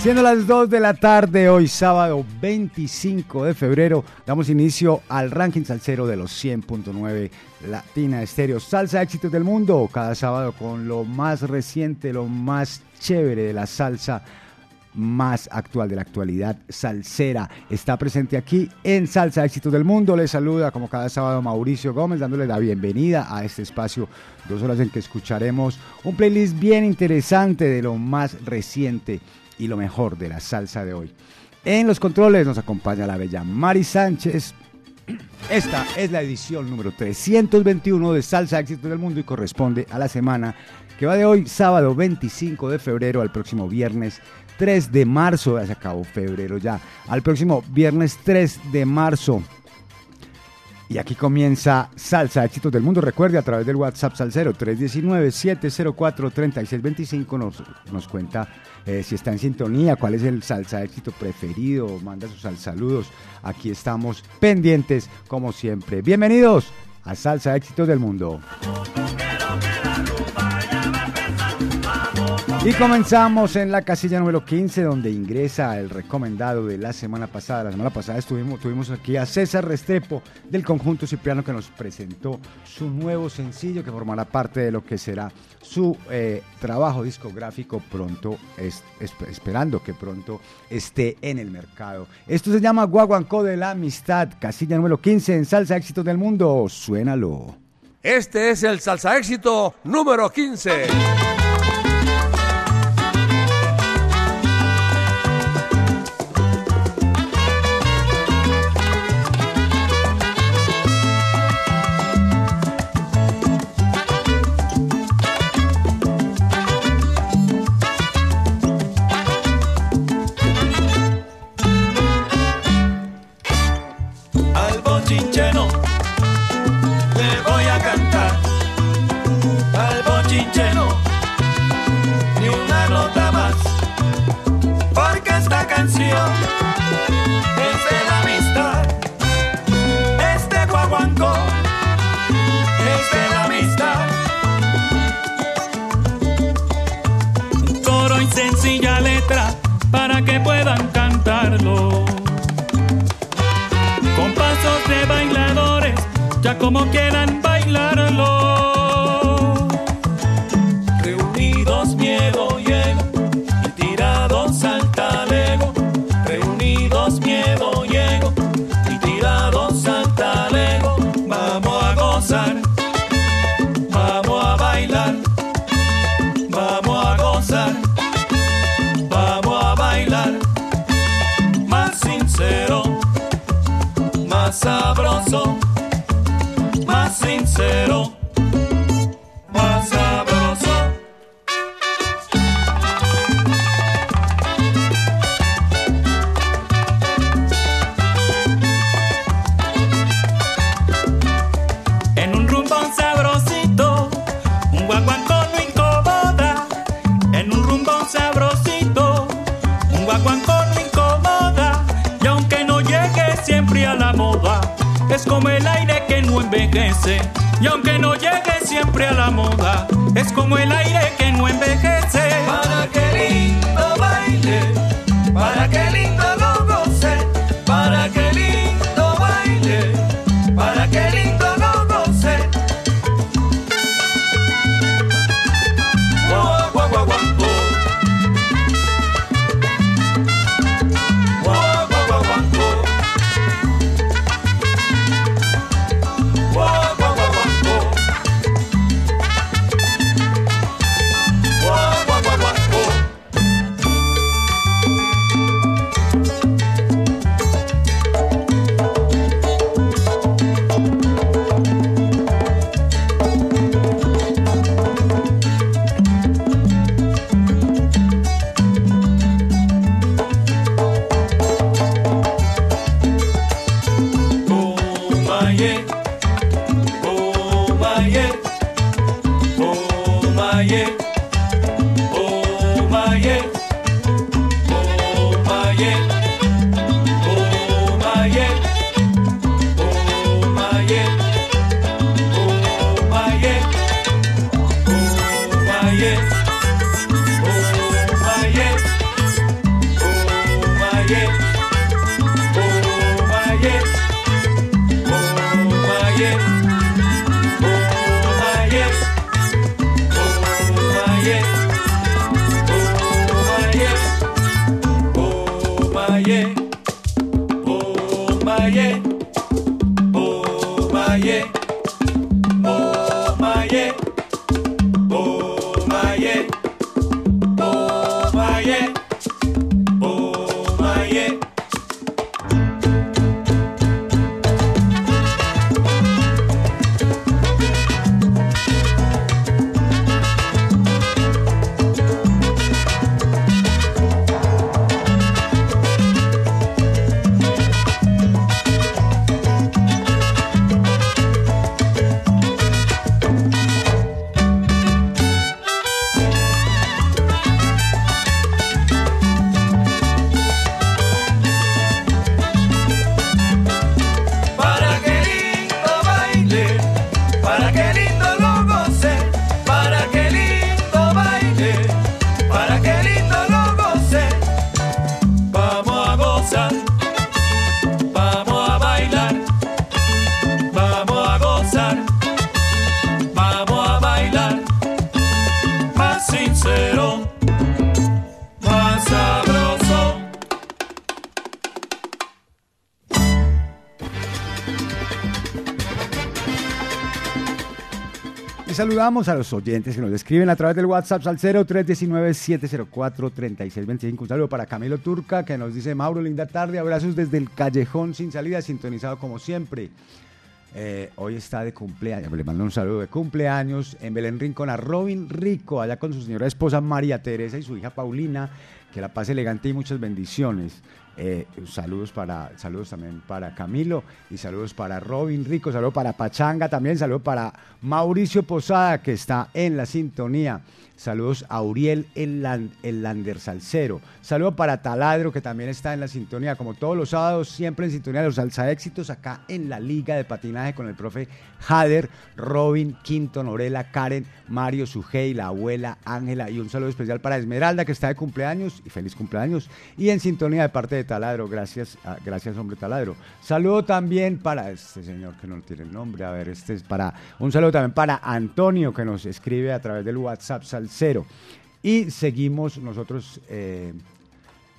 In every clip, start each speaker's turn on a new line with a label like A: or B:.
A: Siendo las 2 de la tarde, hoy sábado 25 de febrero, damos inicio al ranking salsero de los 100.9 Latina Estéreo. Salsa éxitos del mundo, cada sábado con lo más reciente, lo más chévere de la salsa más actual de la actualidad salsera. Está presente aquí en Salsa Éxitos del Mundo. Les saluda como cada sábado Mauricio Gómez dándole la bienvenida a este espacio, dos horas en que escucharemos un playlist bien interesante de lo más reciente y lo mejor de la salsa de hoy. En los controles nos acompaña la bella Mari Sánchez. Esta es la edición número 321 de Salsa Éxito del Mundo y corresponde a la semana que va de hoy, sábado 25 de febrero, al próximo viernes 3 de marzo. Ya se acabó febrero ya. Al próximo viernes 3 de marzo. Y aquí comienza Salsa Éxitos del Mundo. Recuerde a través del WhatsApp Salcero 319-704-3625 nos, nos cuenta eh, si está en sintonía, cuál es el salsa éxito preferido, manda sus saludos. Aquí estamos pendientes como siempre. Bienvenidos a Salsa Éxitos del Mundo. Y comenzamos en la casilla número 15, donde ingresa el recomendado de la semana pasada. La semana pasada estuvimos, tuvimos aquí a César Restrepo del conjunto Cipriano que nos presentó su nuevo sencillo que formará parte de lo que será su eh, trabajo discográfico pronto, esperando que pronto esté en el mercado. Esto se llama Guaguancó de la Amistad, casilla número 15 en Salsa Éxitos del Mundo. Suénalo.
B: Este es el Salsa Éxito número 15.
C: Como quieran bailarlo. Y aunque no llegue siempre a la moda, es como el aire que no envejece.
A: Saludamos a los oyentes que nos escriben a través del WhatsApp al 0319-704-3625. Un saludo para Camilo Turca que nos dice, Mauro, linda tarde, abrazos desde el callejón sin salida, sintonizado como siempre. Eh, hoy está de cumpleaños, le mando un saludo de cumpleaños en Belén Rincón a Robin Rico, allá con su señora esposa María Teresa y su hija Paulina, que la pase elegante y muchas bendiciones. Eh, saludos, para, saludos también para Camilo y saludos para Robin Rico, saludos para Pachanga también, saludos para Mauricio Posada que está en la sintonía. Saludos a Uriel el, el Lander Salcero. Saludos para Taladro, que también está en la sintonía, como todos los sábados, siempre en sintonía de los salsa éxitos, acá en la Liga de Patinaje con el profe Jader, Robin, Quinto, Norela, Karen, Mario, Sujei, la abuela, Ángela, y un saludo especial para Esmeralda, que está de cumpleaños, y feliz cumpleaños, y en sintonía de parte de Taladro. Gracias, gracias hombre Taladro. Saludo también para este señor que no tiene el nombre, a ver, este es para, un saludo también para Antonio, que nos escribe a través del WhatsApp Sal cero. Y seguimos nosotros. Eh,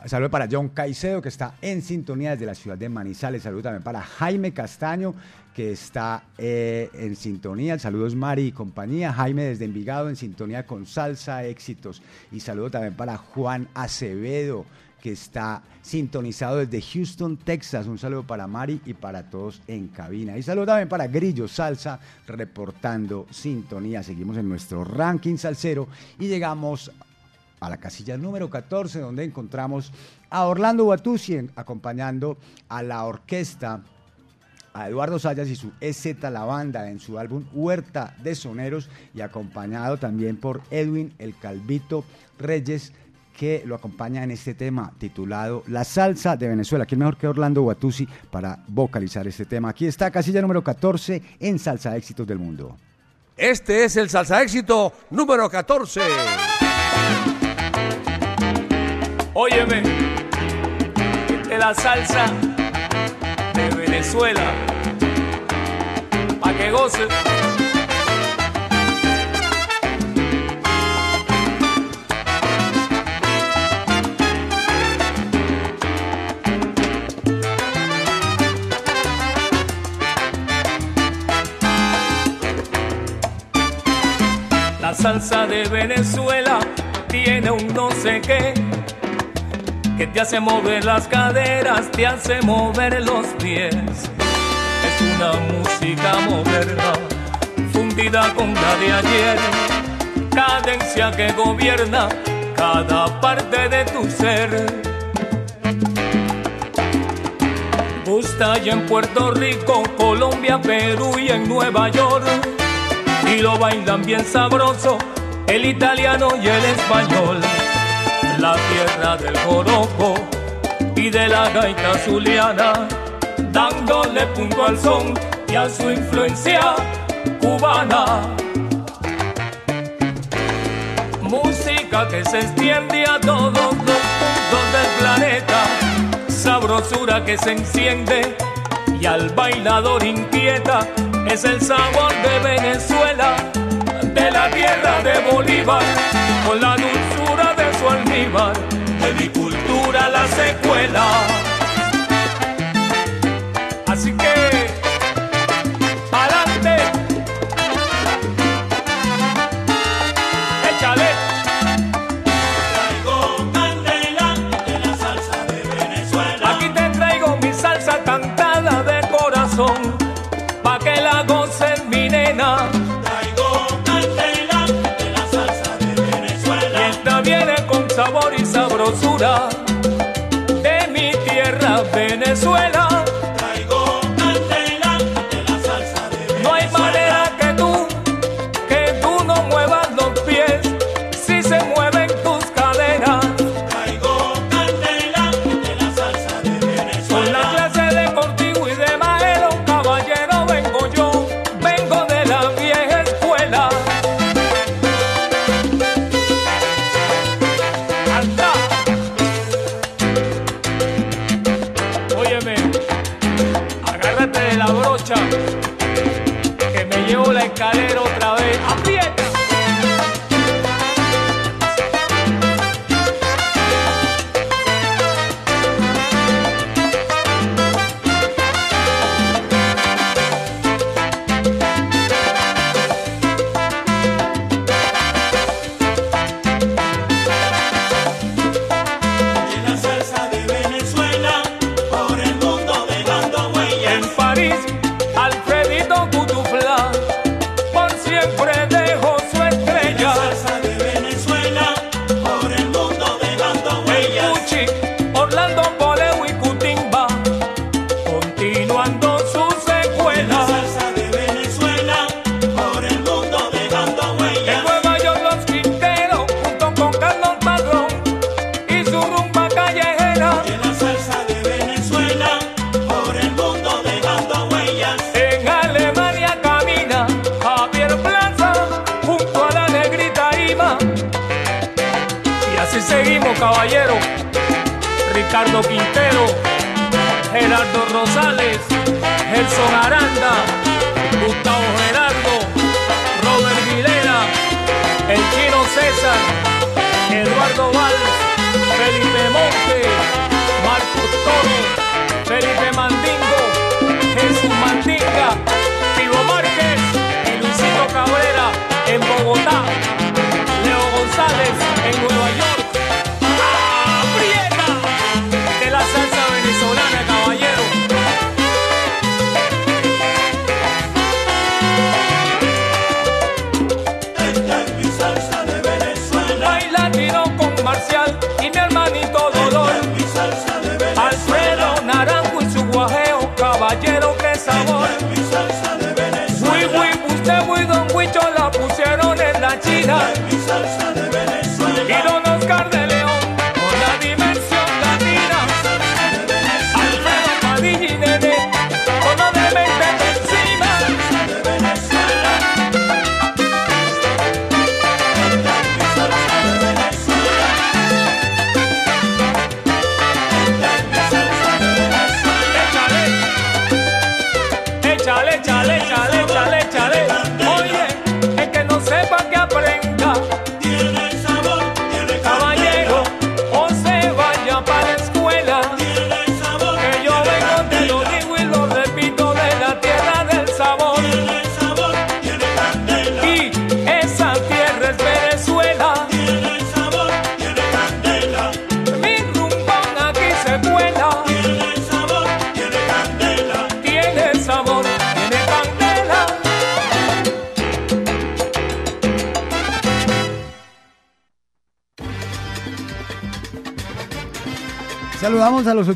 A: saludo para John Caicedo, que está en sintonía desde la ciudad de Manizales. Saludo también para Jaime Castaño, que está eh, en sintonía. Saludos Mari y compañía. Jaime desde Envigado en sintonía con Salsa Éxitos. Y saludo también para Juan Acevedo, que está sintonizado desde Houston, Texas. Un saludo para Mari y para todos en cabina. Y saludo también para Grillo Salsa, reportando sintonía. Seguimos en nuestro ranking salsero y llegamos a la casilla número 14, donde encontramos a Orlando Batusi acompañando a la orquesta a Eduardo Sayas y su EZ La Banda en su álbum Huerta de Soneros y acompañado también por Edwin El Calvito Reyes que lo acompaña en este tema titulado La salsa de Venezuela. ¿Quién mejor que Orlando Guatusi para vocalizar este tema? Aquí está casilla número 14 en Salsa Éxitos del Mundo.
B: Este es el Salsa Éxito número 14.
D: Óyeme, de la salsa de Venezuela, pa' que goce. salsa de Venezuela tiene un no sé qué que te hace mover las caderas, te hace mover los pies. Es una música moderna, fundida con la de ayer, cadencia que gobierna cada parte de tu ser. gusta y en Puerto Rico, Colombia, Perú y en Nueva York. Y lo bailan bien sabroso el italiano y el español la tierra del joropo y de la gaita zuliana, dándole punto al son y a su influencia cubana. Música que se extiende a todos los puntos del planeta, sabrosura que se enciende y al bailador inquieta, es el sabor de Venezuela, de la tierra de Bolívar, con la su almíbar, de mi cultura la secuela.
E: de
D: mi tierra Venezuela.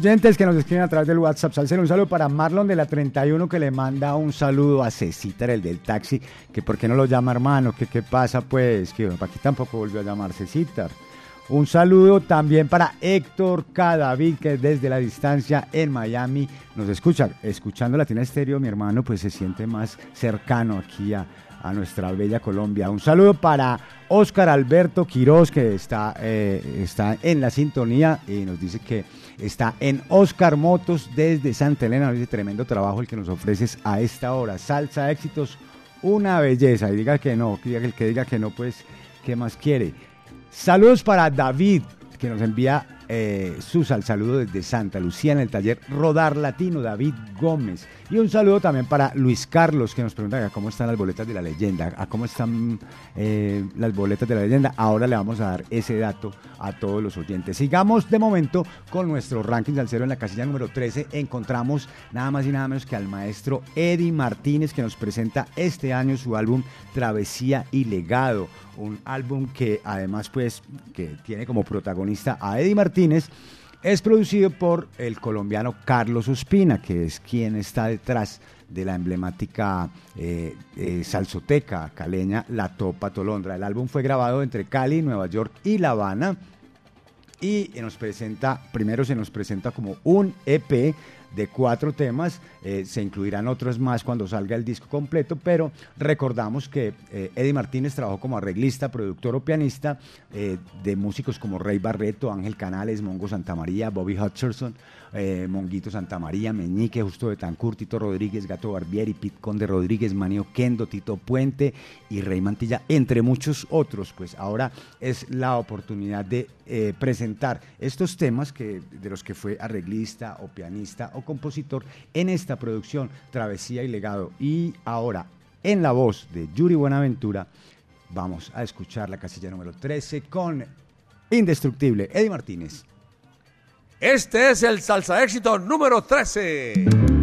A: Oyentes que nos escriben a través del WhatsApp. Salcero, un saludo para Marlon de la 31 que le manda un saludo a Cecitar, el del taxi, que por qué no lo llama hermano, que qué pasa pues, que aquí tampoco volvió a llamar Cecitar. Un saludo también para Héctor Cadavid, que desde la distancia en Miami nos escucha. Escuchando Latina Estéreo, mi hermano, pues se siente más cercano aquí a, a nuestra bella Colombia. Un saludo para Óscar Alberto Quiroz, que está, eh, está en la sintonía y nos dice que está en Oscar Motos desde Santa Elena. Dice tremendo trabajo el que nos ofreces a esta hora. Salsa éxitos, una belleza. Y diga que no, el que diga que no, pues, ¿qué más quiere? Saludos para David, que nos envía eh, Susa, el saludo desde Santa Lucía en el taller Rodar Latino, David Gómez. Y un saludo también para Luis Carlos, que nos pregunta cómo están las boletas de la leyenda, a cómo están eh, las boletas de la leyenda. Ahora le vamos a dar ese dato a todos los oyentes. Sigamos de momento con nuestro ranking al cero en la casilla número 13. Encontramos nada más y nada menos que al maestro Eddie Martínez, que nos presenta este año su álbum Travesía y Legado un álbum que además pues que tiene como protagonista a Eddie Martínez, es producido por el colombiano Carlos Ospina, que es quien está detrás de la emblemática eh, eh, salsoteca caleña La Topa Tolondra. El álbum fue grabado entre Cali, Nueva York y La Habana y nos presenta, primero se nos presenta como un EP de cuatro temas. Eh, se incluirán otros más cuando salga el disco completo, pero recordamos que eh, Eddie Martínez trabajó como arreglista, productor o pianista eh, de músicos como Rey Barreto, Ángel Canales, Mongo Santamaría, Bobby Hutcherson, Monguito Santamaría, Meñique, Justo de Tancur, Tito Rodríguez, Gato Barbieri, Pit Conde Rodríguez, Manio Kendo, Tito Puente y Rey Mantilla, entre muchos otros. Pues ahora es la oportunidad de presentar estos temas que, de los que fue arreglista o pianista o compositor en esta producción Travesía y Legado. Y ahora, en la voz de Yuri Buenaventura, vamos a escuchar la casilla número 13 con Indestructible, Eddie Martínez.
F: Este es el salsa éxito número 13.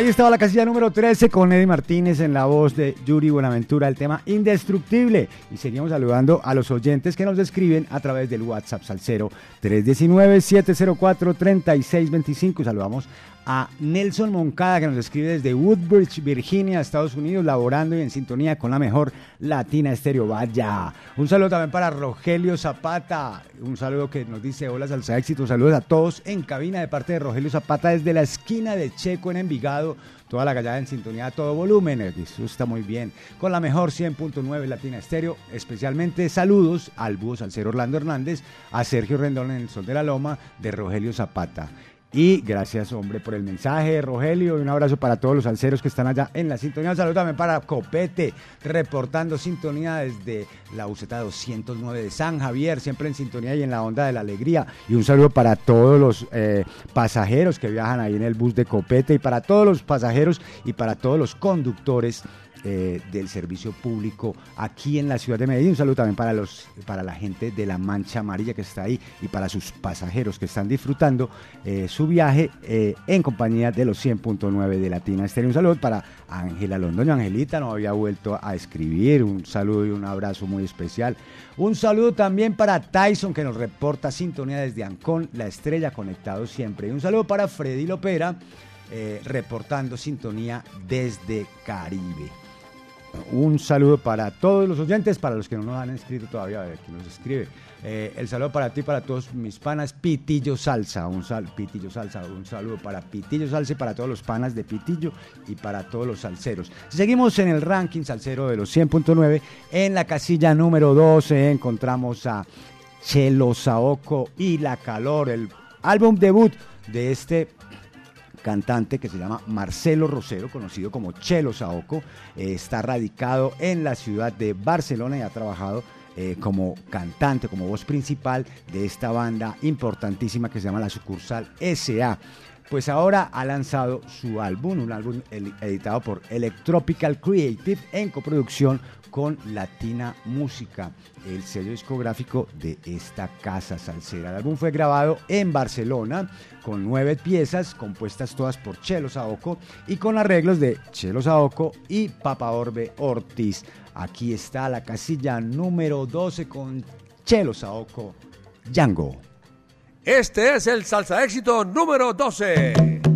A: Ahí estaba la casilla número 13 con Eddie Martínez en la voz de Yuri Buenaventura, el tema Indestructible. Y seguimos saludando a los oyentes que nos escriben a través del WhatsApp Salcero 319-704-3625. Saludamos a Nelson Moncada que nos escribe desde Woodbridge, Virginia, Estados Unidos, laborando y en sintonía con la mejor Latina Estéreo. Vaya. Un saludo también para Rogelio Zapata. Un saludo que nos dice hola Salsa Éxito. Saludos a todos en cabina de parte de Rogelio Zapata desde la esquina de Checo en Envigado. Toda la gallada en sintonía a todo volumen. Eso está muy bien. Con la mejor 100.9 Latina Estéreo. Especialmente saludos al búho Salcero Orlando Hernández, a Sergio Rendón en el Sol de la Loma, de Rogelio Zapata. Y gracias, hombre, por el mensaje, Rogelio. Y un abrazo para todos los alceros que están allá en la sintonía. También para Copete, reportando sintonía desde la UZ 209 de San Javier, siempre en sintonía y en la onda de la alegría. Y un saludo para todos los eh, pasajeros que viajan ahí en el bus de Copete y para todos los pasajeros y para todos los conductores eh, del servicio público aquí en la ciudad de Medellín. Un saludo también para, los, para la gente de la Mancha Amarilla que está ahí y para sus pasajeros que están disfrutando eh, su viaje eh, en compañía de los 100.9 de Latina Estéreo. Un saludo para Ángela Londoño. Angelita no había vuelto a escribir. Un saludo y un abrazo muy especial. Un saludo también para Tyson que nos reporta sintonía desde Ancón, la estrella conectado siempre. Y un saludo para Freddy Lopera. reportando sintonía desde Caribe. Un saludo para todos los oyentes, para los que no nos han escrito todavía, a ver quién nos escribe. Eh, el saludo para ti, para todos mis panas, Pitillo Salsa, un sal, Pitillo Salsa, un saludo para Pitillo Salsa y para todos los panas de Pitillo y para todos los salseros. Seguimos en el ranking salsero de los 100.9. En la casilla número 12 encontramos a Chelo Saoco y La Calor, el álbum debut de este cantante que se llama Marcelo Rosero, conocido como Chelo Saoco. Eh, está radicado en la ciudad de Barcelona y ha trabajado eh, como cantante, como voz principal de esta banda importantísima que se llama la sucursal SA. Pues ahora ha lanzado su álbum, un álbum editado por Electropical Creative en coproducción con Latina Música, el sello discográfico de esta casa salsera. El álbum fue grabado en Barcelona con nueve piezas compuestas todas por Chelo Saoco y con arreglos de Chelo Saoco y Papa Orbe Ortiz. Aquí está la casilla número 12 con Chelo Saoco, Django.
B: Este es el salsa éxito número 12.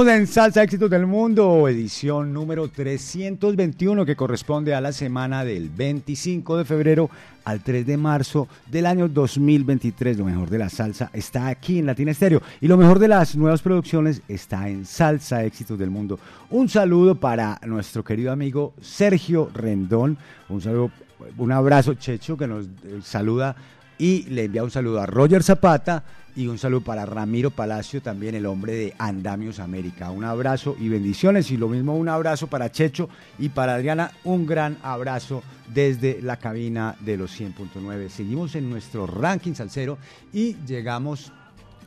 A: En Salsa Éxitos del Mundo, edición número 321 que corresponde a la semana del 25 de febrero al 3 de marzo del año 2023. Lo mejor de la salsa está aquí en Latina Estéreo y lo mejor de las nuevas producciones está en Salsa Éxitos del Mundo. Un saludo para nuestro querido amigo Sergio Rendón, un saludo, un abrazo Checho que nos eh, saluda y le envía un saludo a Roger Zapata y un saludo para Ramiro Palacio, también el hombre de Andamios América. Un abrazo y bendiciones y lo mismo un abrazo para Checho y para Adriana, un gran abrazo desde la cabina de los 100.9. Seguimos en nuestro ranking salsero y llegamos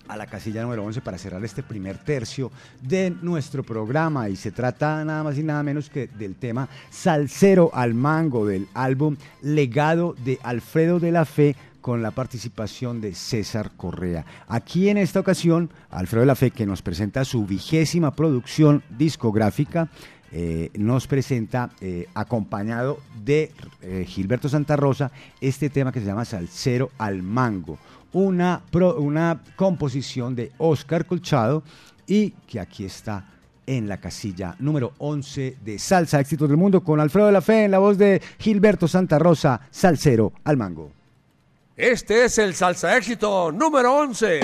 A: a la casilla número 11 para cerrar este primer tercio de nuestro programa y se trata nada más y nada menos que del tema Salsero al Mango del álbum Legado de Alfredo de la Fe con la participación de César Correa. Aquí en esta ocasión, Alfredo de la Fe, que nos presenta su vigésima producción discográfica, eh, nos presenta, eh, acompañado de eh, Gilberto Santa Rosa, este tema que se llama Salcero al Mango, una, composición de Oscar Colchado y que aquí está en la casilla número 11 de Salsa Éxitos del Mundo con Alfredo de la Fe en la voz de Gilberto Santa Rosa, Salcero al Mango.
B: Este es el salsa éxito número 11.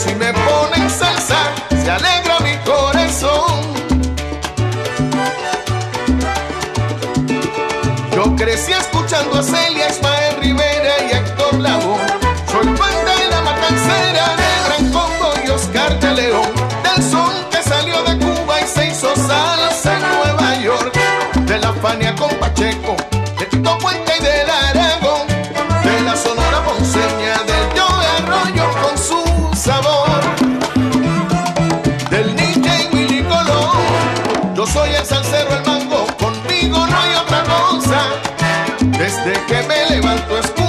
G: si
A: me
G: ponen salsa, se alegra mi corazón. Yo crecí escuchando a Setenta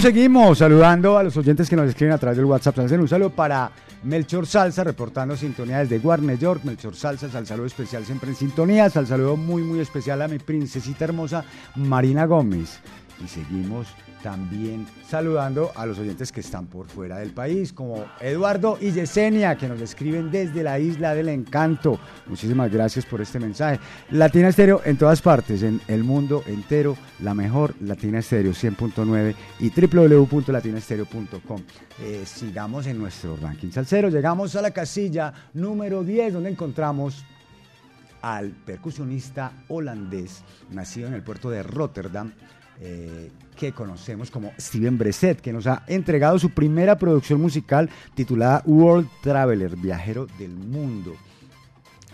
A: Seguimos, saludando a los oyentes que nos escriben a través del WhatsApp. Un saludo para Melchor Salsa, reportando sintonía desde Warner York. Melchor Salsa, al saludo especial siempre en sintonía. Al saludo muy, muy especial a mi princesita hermosa Marina Gómez. Y seguimos también saludando a los oyentes que están por fuera del país, como Eduardo y Yesenia, que nos escriben desde la Isla del Encanto. Muchísimas gracias por este mensaje. Latina Estéreo en todas partes, en el mundo entero, la mejor Latina Estéreo 100.9 y www.latinaestereo.com. Eh, sigamos en nuestro ranking salsero. Llegamos a la casilla número 10, donde encontramos al percusionista holandés, nacido en el puerto de Rotterdam, eh, que conocemos como Steven Breset, que nos ha entregado su primera producción musical titulada World Traveler, Viajero del Mundo.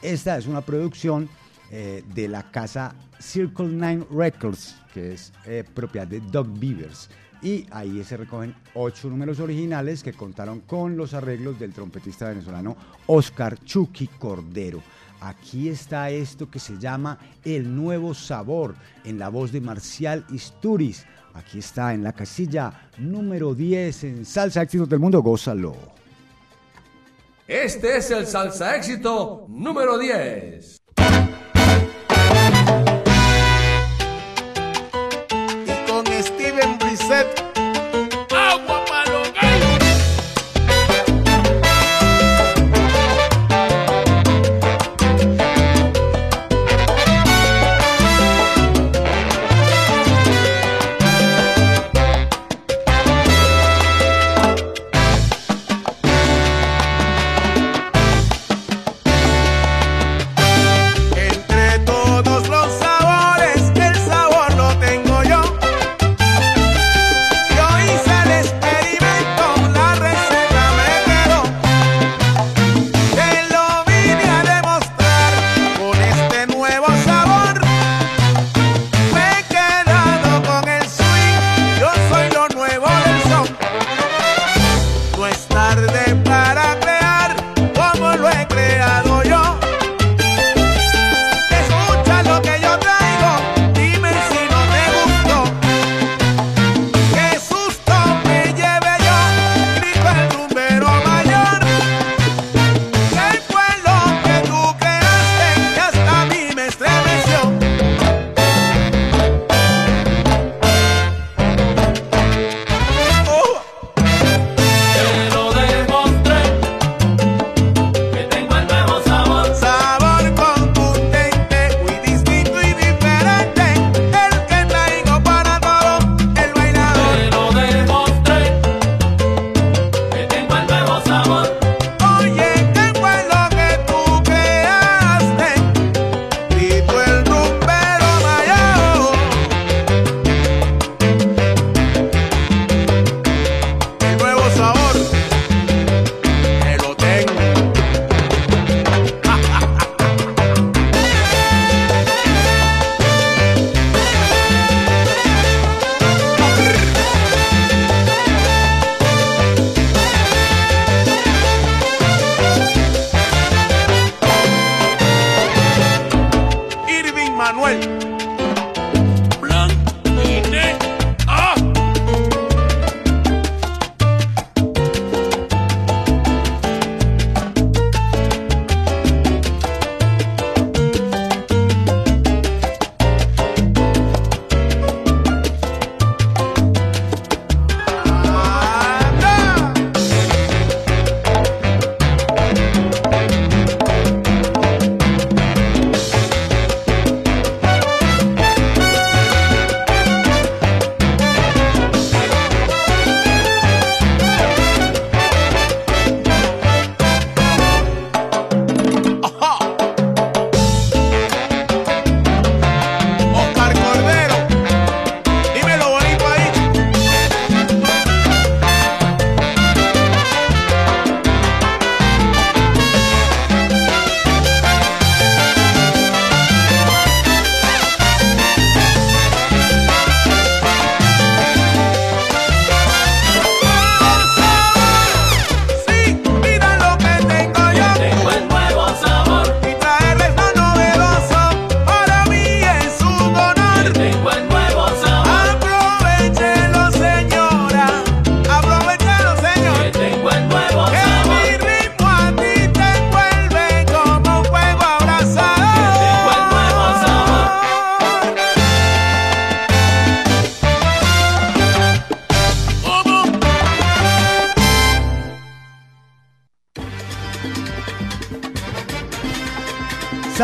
A: Esta es una producción eh, de la casa Circle Nine Records, que es eh, propiedad de Doug Beavers. Y ahí se recogen ocho números originales que contaron con los arreglos del trompetista venezolano Oscar Chucky Cordero. Aquí está esto que se llama El Nuevo Sabor, en la voz de Marcial Isturiz. Aquí está en la casilla número 10 en Salsa Éxitos del Mundo. Gózalo.
B: Este es el Salsa Éxito número 10.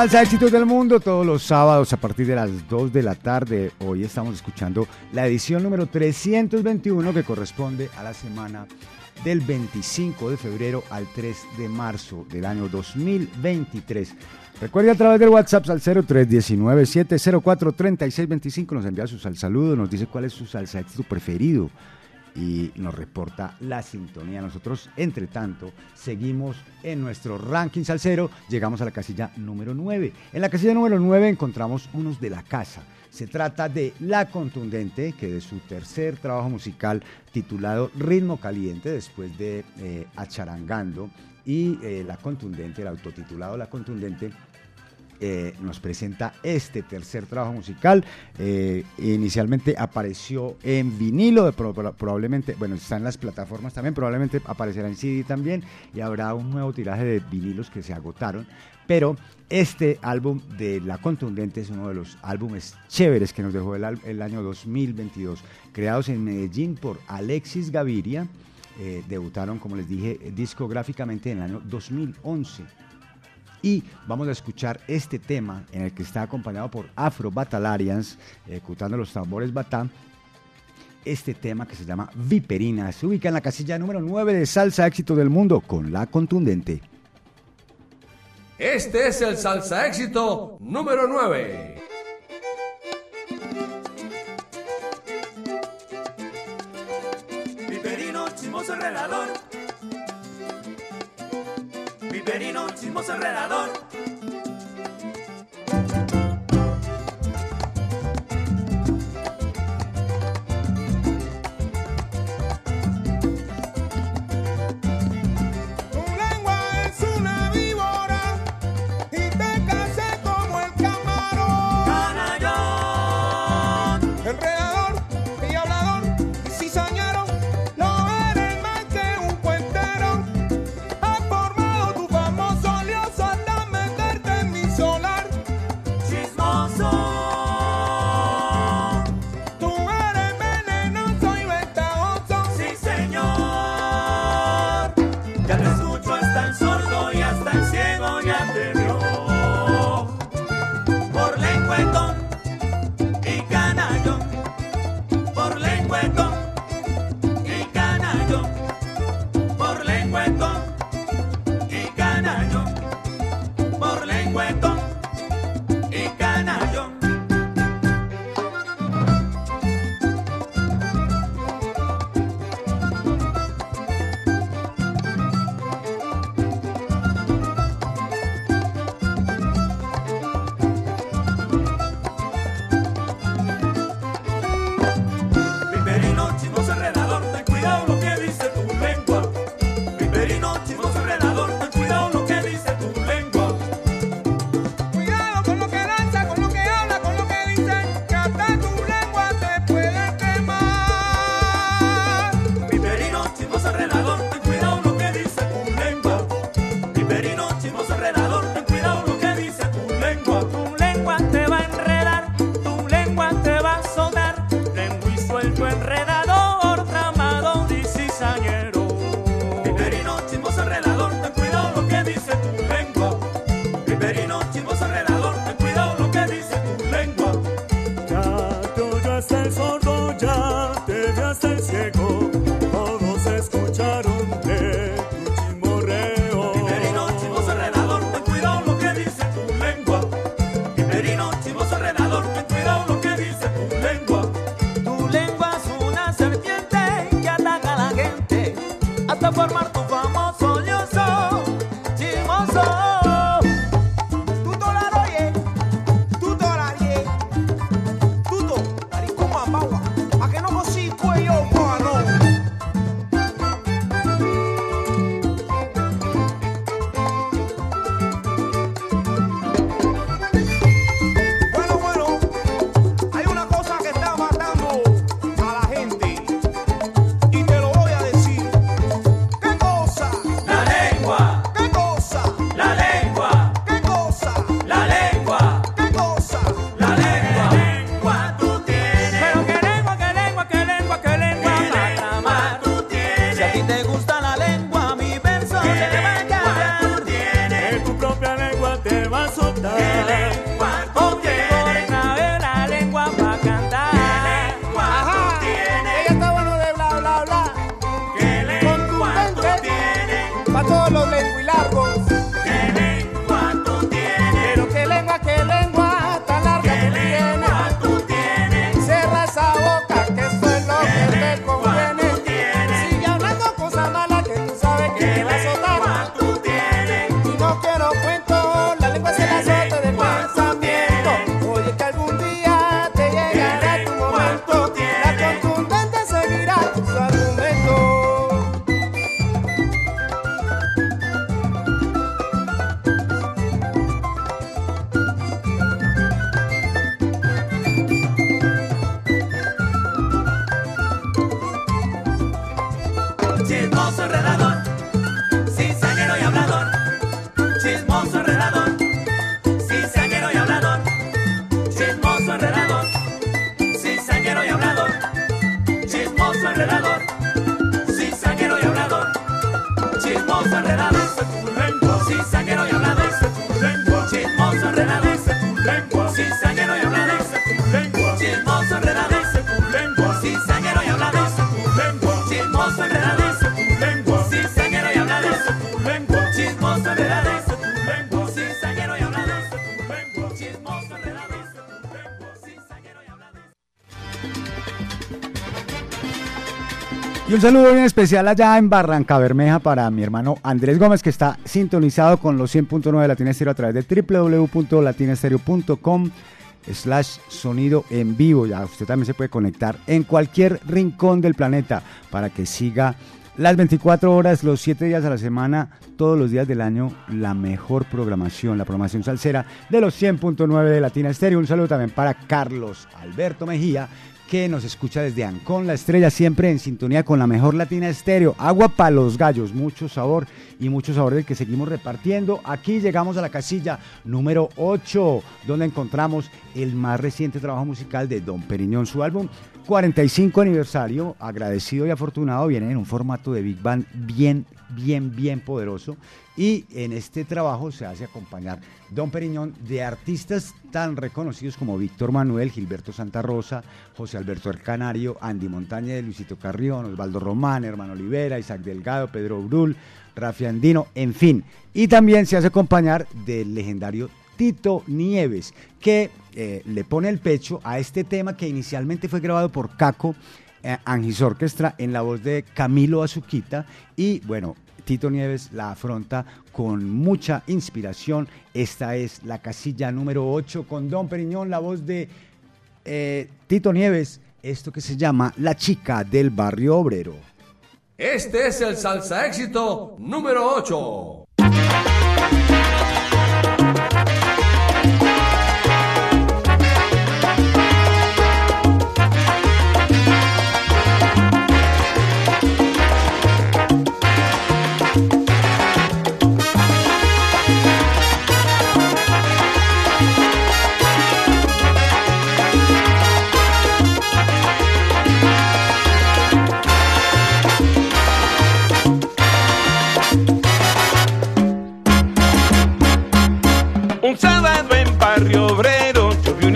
A: Salsa Éxitos del Mundo todos los sábados a partir de las 2 de la tarde. Hoy estamos escuchando la edición número 321 que corresponde a la semana del 25 de febrero al 3 de marzo del año 2023. Recuerde a través del WhatsApp al 0319-704-3625 nos envía su sal saludo, nos dice cuál es su salsa éxito preferido y nos reporta la sintonía. Nosotros, entre tanto, seguimos en nuestro ranking salsero, llegamos a la casilla número 9. En la casilla número 9 encontramos unos de la casa. Se trata de La Contundente, que de su tercer trabajo musical titulado Ritmo Caliente, después de eh, Acharangando, y eh, La Contundente, el autotitulado La Contundente, eh, nos presenta este tercer trabajo musical. Eh, inicialmente apareció en vinilo, probablemente, bueno, está en las plataformas también, probablemente aparecerá en CD también y habrá un nuevo tiraje de vinilos que se agotaron. Pero este álbum de La Contundente es uno de los álbumes chéveres que nos dejó el, año 2022, creados en Medellín por Alexis Gaviria. Eh, debutaron, como les dije, discográficamente en el año 2011 y vamos a escuchar este tema en el que está acompañado por Afro Batalarians, ejecutando los tambores batán. Este tema que se llama Viperina se ubica en la casilla número 9 de Salsa Éxito del Mundo con la contundente.
B: Este es el Salsa Éxito número 9.
E: Chismoso
H: Un
A: saludo bien especial allá en Barranca Bermeja para mi hermano Andrés Gómez, que está sintonizado con los 100.9 de Latina Estéreo a través de www.latinastereo.com slash sonido en vivo. Ya usted también se puede conectar en cualquier rincón del planeta para que siga las 24 horas, los 7 días a la semana, todos los días del año, la mejor programación, la programación salsera de los 100.9 de Latina Estéreo. Un saludo también para Carlos Alberto Mejía, que nos escucha desde Ancón, la estrella, siempre en sintonía con la mejor Latina Estéreo. Agua para los gallos, mucho sabor y mucho sabor del que seguimos repartiendo. Aquí llegamos a la casilla número 8, donde encontramos el más reciente trabajo musical de Don Periñón, su álbum 45 aniversario, agradecido y afortunado, viene en un formato de Big Band bien, bien, bien poderoso. Y en este trabajo se hace acompañar Don Periñón de artistas tan reconocidos como Víctor Manuel, Gilberto Santa Rosa, José Alberto El Canario, Andy Montaña, Luisito Carrión, Osvaldo Román, Hermano Olivera, Isaac Delgado, Pedro Brul, Rafi Andino, en fin. Y también se hace acompañar del legendario Tito Nieves, que eh, le pone el pecho a este tema que inicialmente fue grabado por Caco eh, Angis Orquestra en la voz de Camilo Azuquita y bueno, Tito Nieves la afronta con mucha inspiración. Esta es la casilla número 8 con Don Periñón, la voz de eh, Tito Nieves, esto que se llama La chica del barrio obrero.
B: Este es el salsa éxito número 8.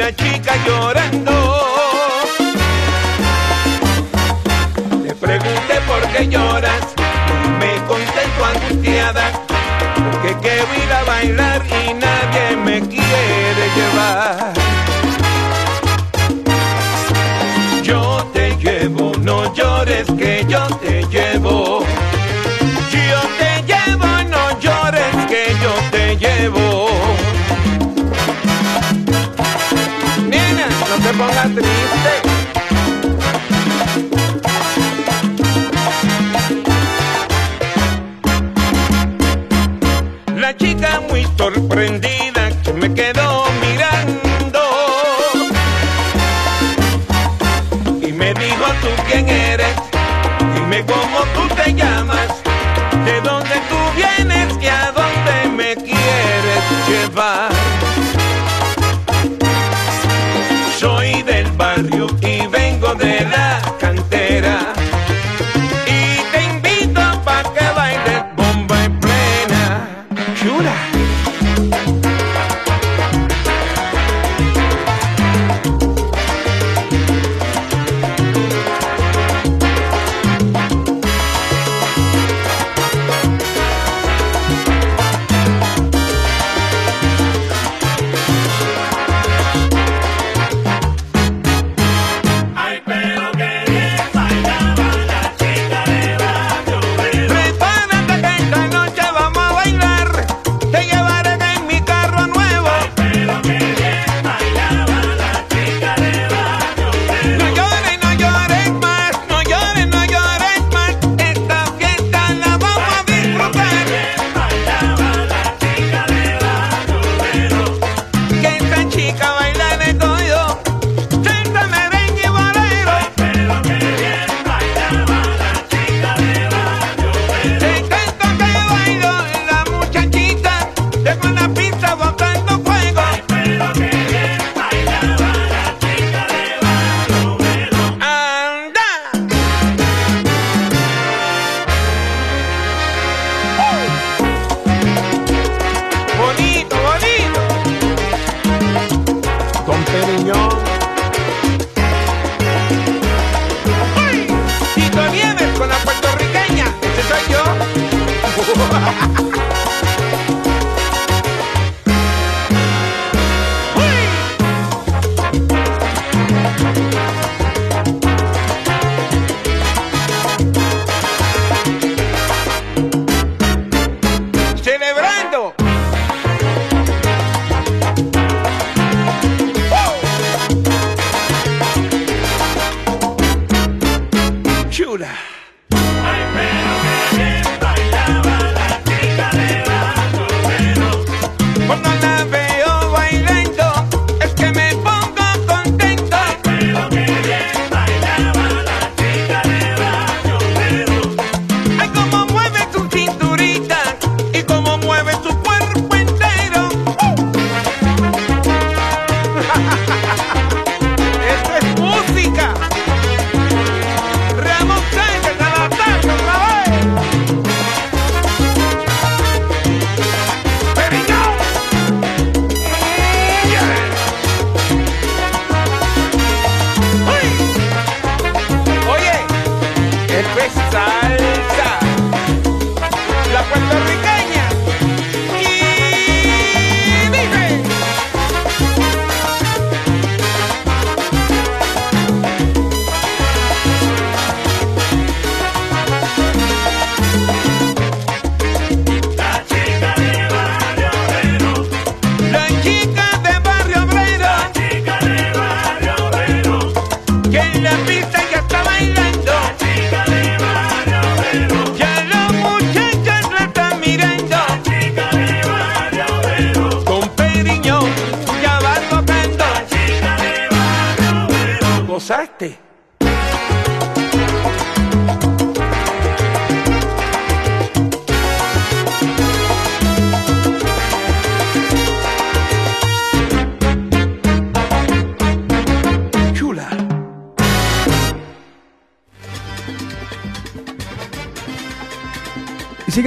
I: Una chica llorando. Le pregunté por qué lloras me contestó angustiada. Porque quiero ir a bailar y nadie me quiere llevar. Cómo tú te llamas,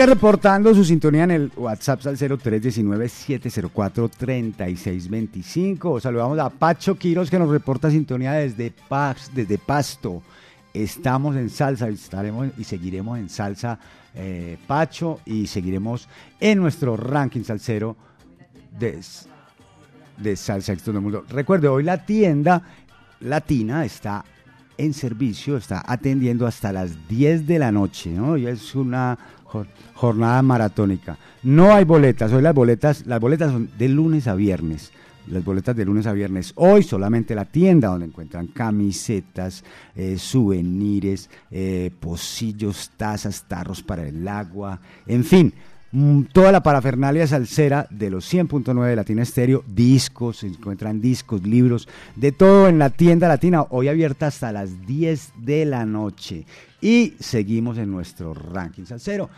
A: reportando su sintonía en el WhatsApp al 0319-704-3625. Saludamos a Pacho Quiros que nos reporta sintonía desde Paz, desde Pasto. Estamos en salsa estaremos y seguiremos en salsa, eh, Pacho, y seguiremos en nuestro ranking salsero de, de salsa del mundo. Recuerde, hoy la tienda latina está en servicio, está atendiendo hasta las 10 de la noche, ¿no? Y es una jornada maratónica. No hay boletas, hoy las boletas, las boletas son de lunes a viernes. Las boletas de lunes a viernes. Hoy solamente la tienda donde encuentran camisetas, eh, souvenirs, eh, pocillos, tazas, tarros para el agua, en fin, mm, toda la parafernalia salsera de los 100.9 de Latina Estéreo, discos, se encuentran discos, libros, de todo en la tienda latina, hoy abierta hasta las 10 de la noche. Y seguimos en nuestro ranking salsero.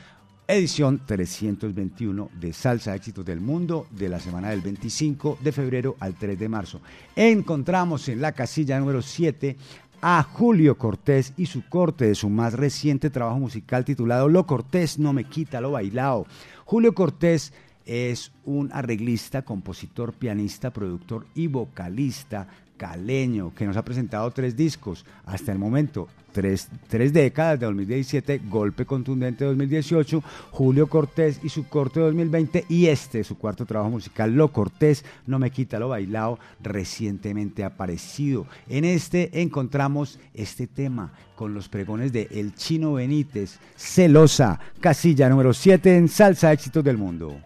A: Edición 321 de Salsa Éxitos del Mundo de la semana del 25 de febrero al 3 de marzo. Encontramos en la casilla número 7 a Julio Cortés y su corte de su más reciente trabajo musical titulado Lo Cortés no me quita lo bailado. Julio Cortés es un arreglista, compositor, pianista, productor y vocalista caleño que nos ha presentado tres discos hasta el momento. Tres, décadas de 2017, Golpe Contundente 2018, Julio Cortés y su corte 2020 y este, su cuarto trabajo musical, Lo Cortés, No Me Quita Lo Bailado, recientemente aparecido. En este encontramos este tema con los pregones de El Chino Benítez, Celosa, casilla número 7 en Salsa Éxitos del Mundo.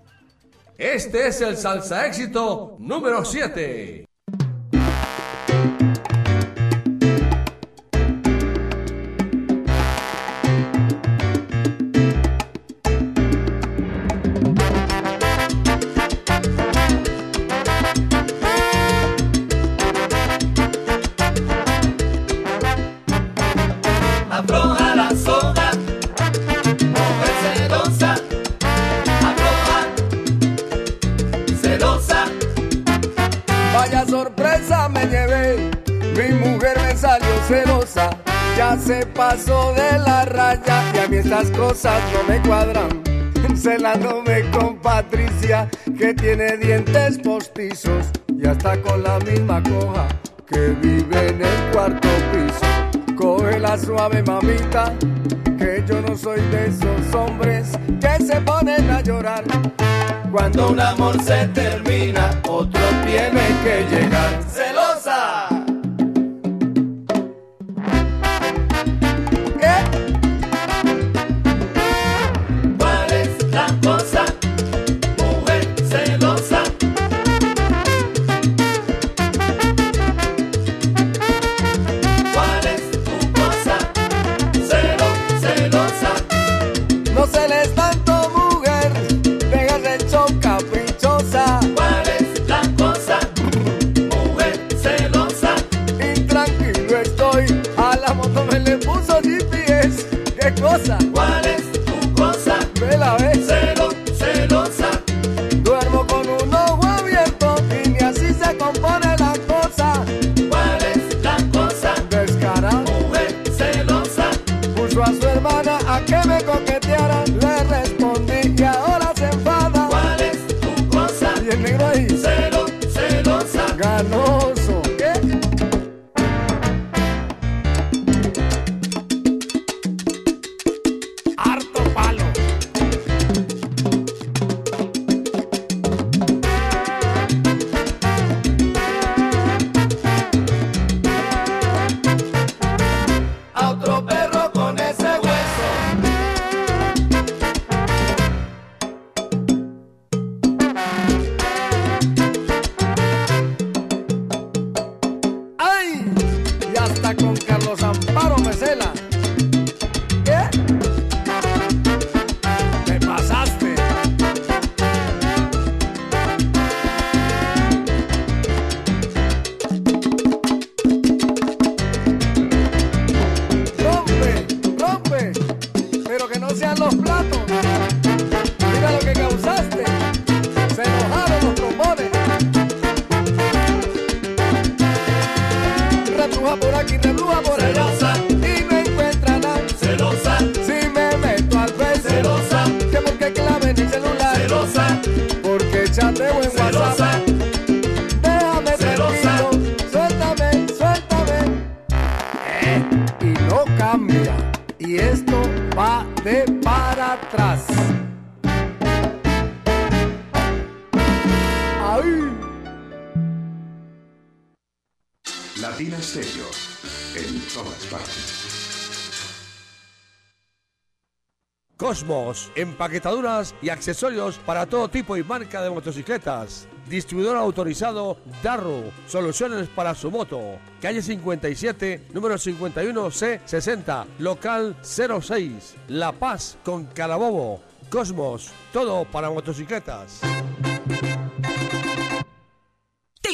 B: Este es el salsa éxito número 7.
J: Se pasó de la raya y a mí estas cosas no me cuadran. Celándome con Patricia que tiene dientes postizos y hasta con la misma coja que vive en el cuarto piso. Coge la suave mamita que yo no soy de esos hombres que se ponen a llorar. Cuando un amor se termina, otro tiene que llegar.
B: Cosmos, empaquetaduras y accesorios para todo tipo y marca de motocicletas. Distribuidor autorizado Darro, soluciones para su moto. Calle 57, número 51C60, local 06, La Paz con Carabobo. Cosmos, todo para motocicletas.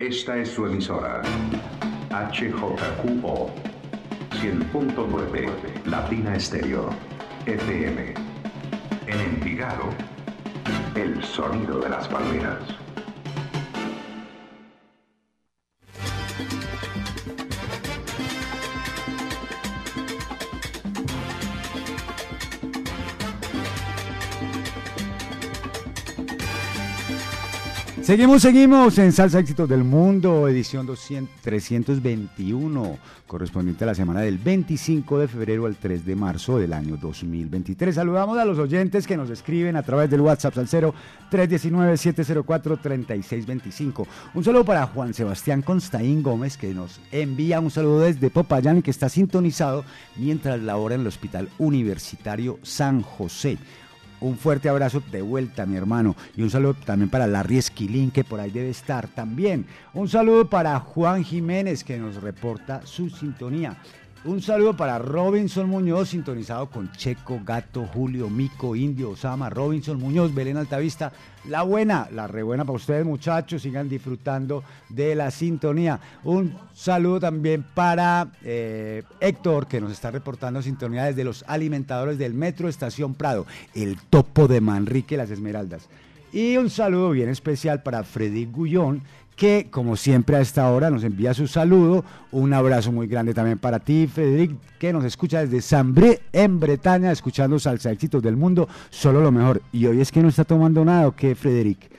K: Esta es su emisora. HJQO 100.9 Latina Estéreo FM. En Envigado, el sonido de las palmeras.
A: Seguimos, seguimos en Salsa Éxitos del Mundo, edición 200, 321, correspondiente a la semana del 25 de febrero al 3 de marzo del año 2023. Saludamos a los oyentes que nos escriben a través del WhatsApp Salcero 319-704-3625. Un saludo para Juan Sebastián Constaín Gómez, que nos envía un saludo desde Popayán y que está sintonizado mientras labora en el Hospital Universitario San José. Un fuerte abrazo de vuelta, mi hermano. Y un saludo también para Larry Esquilín, que por ahí debe estar también. Un saludo para Juan Jiménez, que nos reporta su sintonía. Un saludo para Robinson Muñoz, sintonizado con Checo, Gato, Julio, Mico, Indio, Osama, Robinson Muñoz, Belén Altavista. La buena, la re buena para ustedes, muchachos. Sigan disfrutando de la sintonía. Un saludo también para eh, Héctor, que nos está reportando sintonía desde los alimentadores del Metro Estación Prado, el topo de Manrique Las Esmeraldas. Y un saludo bien especial para Freddy Gullón, que como siempre a esta hora nos envía su saludo. Un abrazo muy grande también para ti, Frederic, que nos escucha desde Sambré, en Bretaña, escuchando Salsa Éxitos del Mundo, solo lo mejor. Y hoy es que no está tomando nada, ¿o qué, Frederic?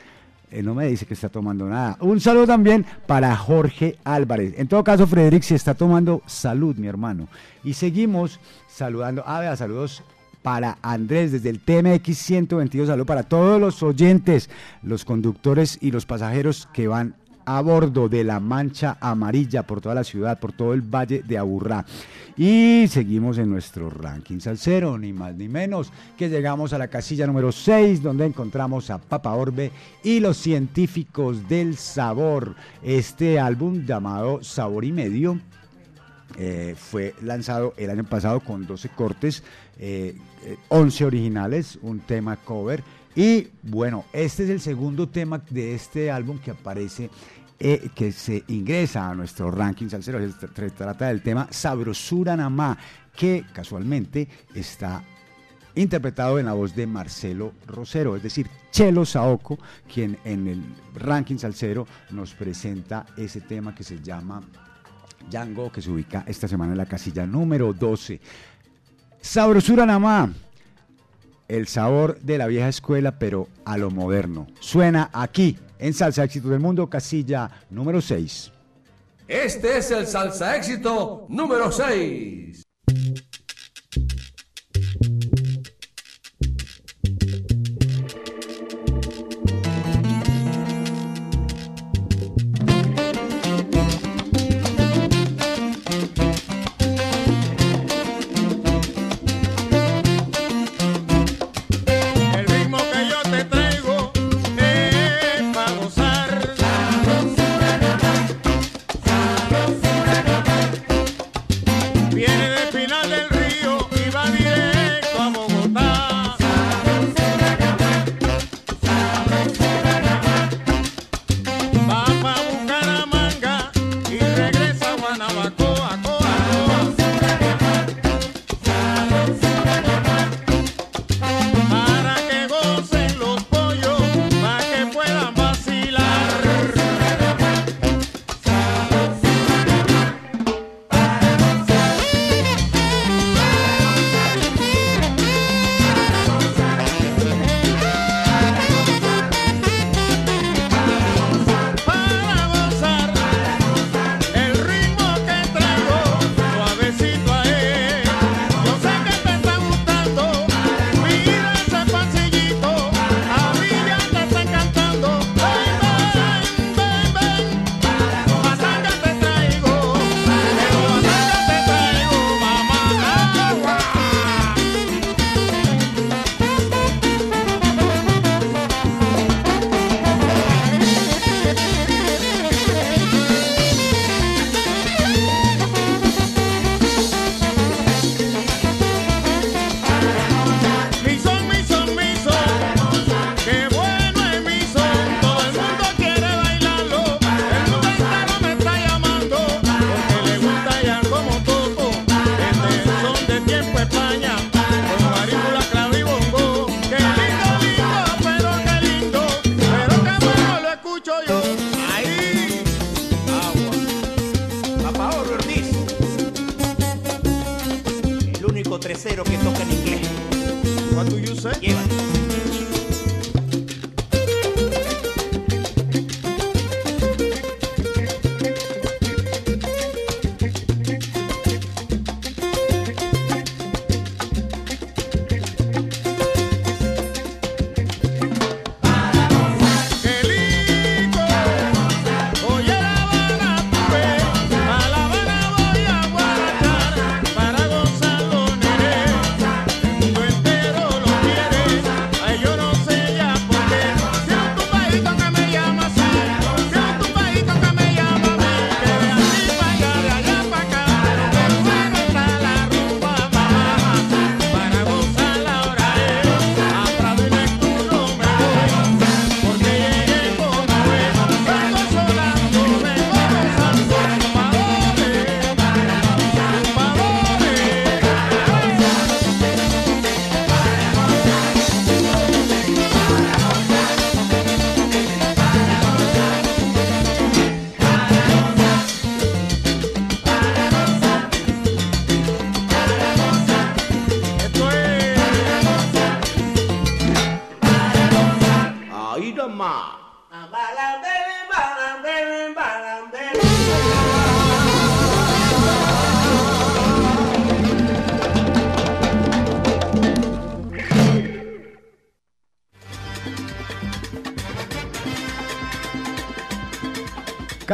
A: Eh, no me dice que está tomando nada. Un saludo también para Jorge Álvarez. En todo caso, Frederic, si está tomando salud, mi hermano. Y seguimos saludando. Ah, vea, saludos para Andrés desde el TMX 122. Saludo para todos los oyentes, los conductores y los pasajeros que van a bordo de la mancha amarilla por toda la ciudad, por todo el valle de Aburrá. Y seguimos en nuestro ranking salsero, ni más ni menos, que llegamos a la casilla número 6, donde encontramos a Papa Orbe y los científicos del sabor. Este álbum llamado Sabor y Medio. eh, fue lanzado el año pasado con 12 cortes, eh, eh, 11 originales, un tema cover y bueno, este es el segundo tema de este álbum que aparece, eh, que se ingresa a nuestro ranking salsero. Se tra- trata del tema Sabrosura Namá, que casualmente está interpretado en la voz de Marcelo Rosero, es decir, Chelo Saoco, quien en el ranking salsero nos presenta ese tema que se llama Django, que se ubica esta semana en la casilla número 12. Sabrosura Namá el sabor de la vieja escuela, pero a lo moderno. Suena aquí, en Salsa Éxitos del Mundo, casilla número 6.
B: Este es el salsa éxito número 6.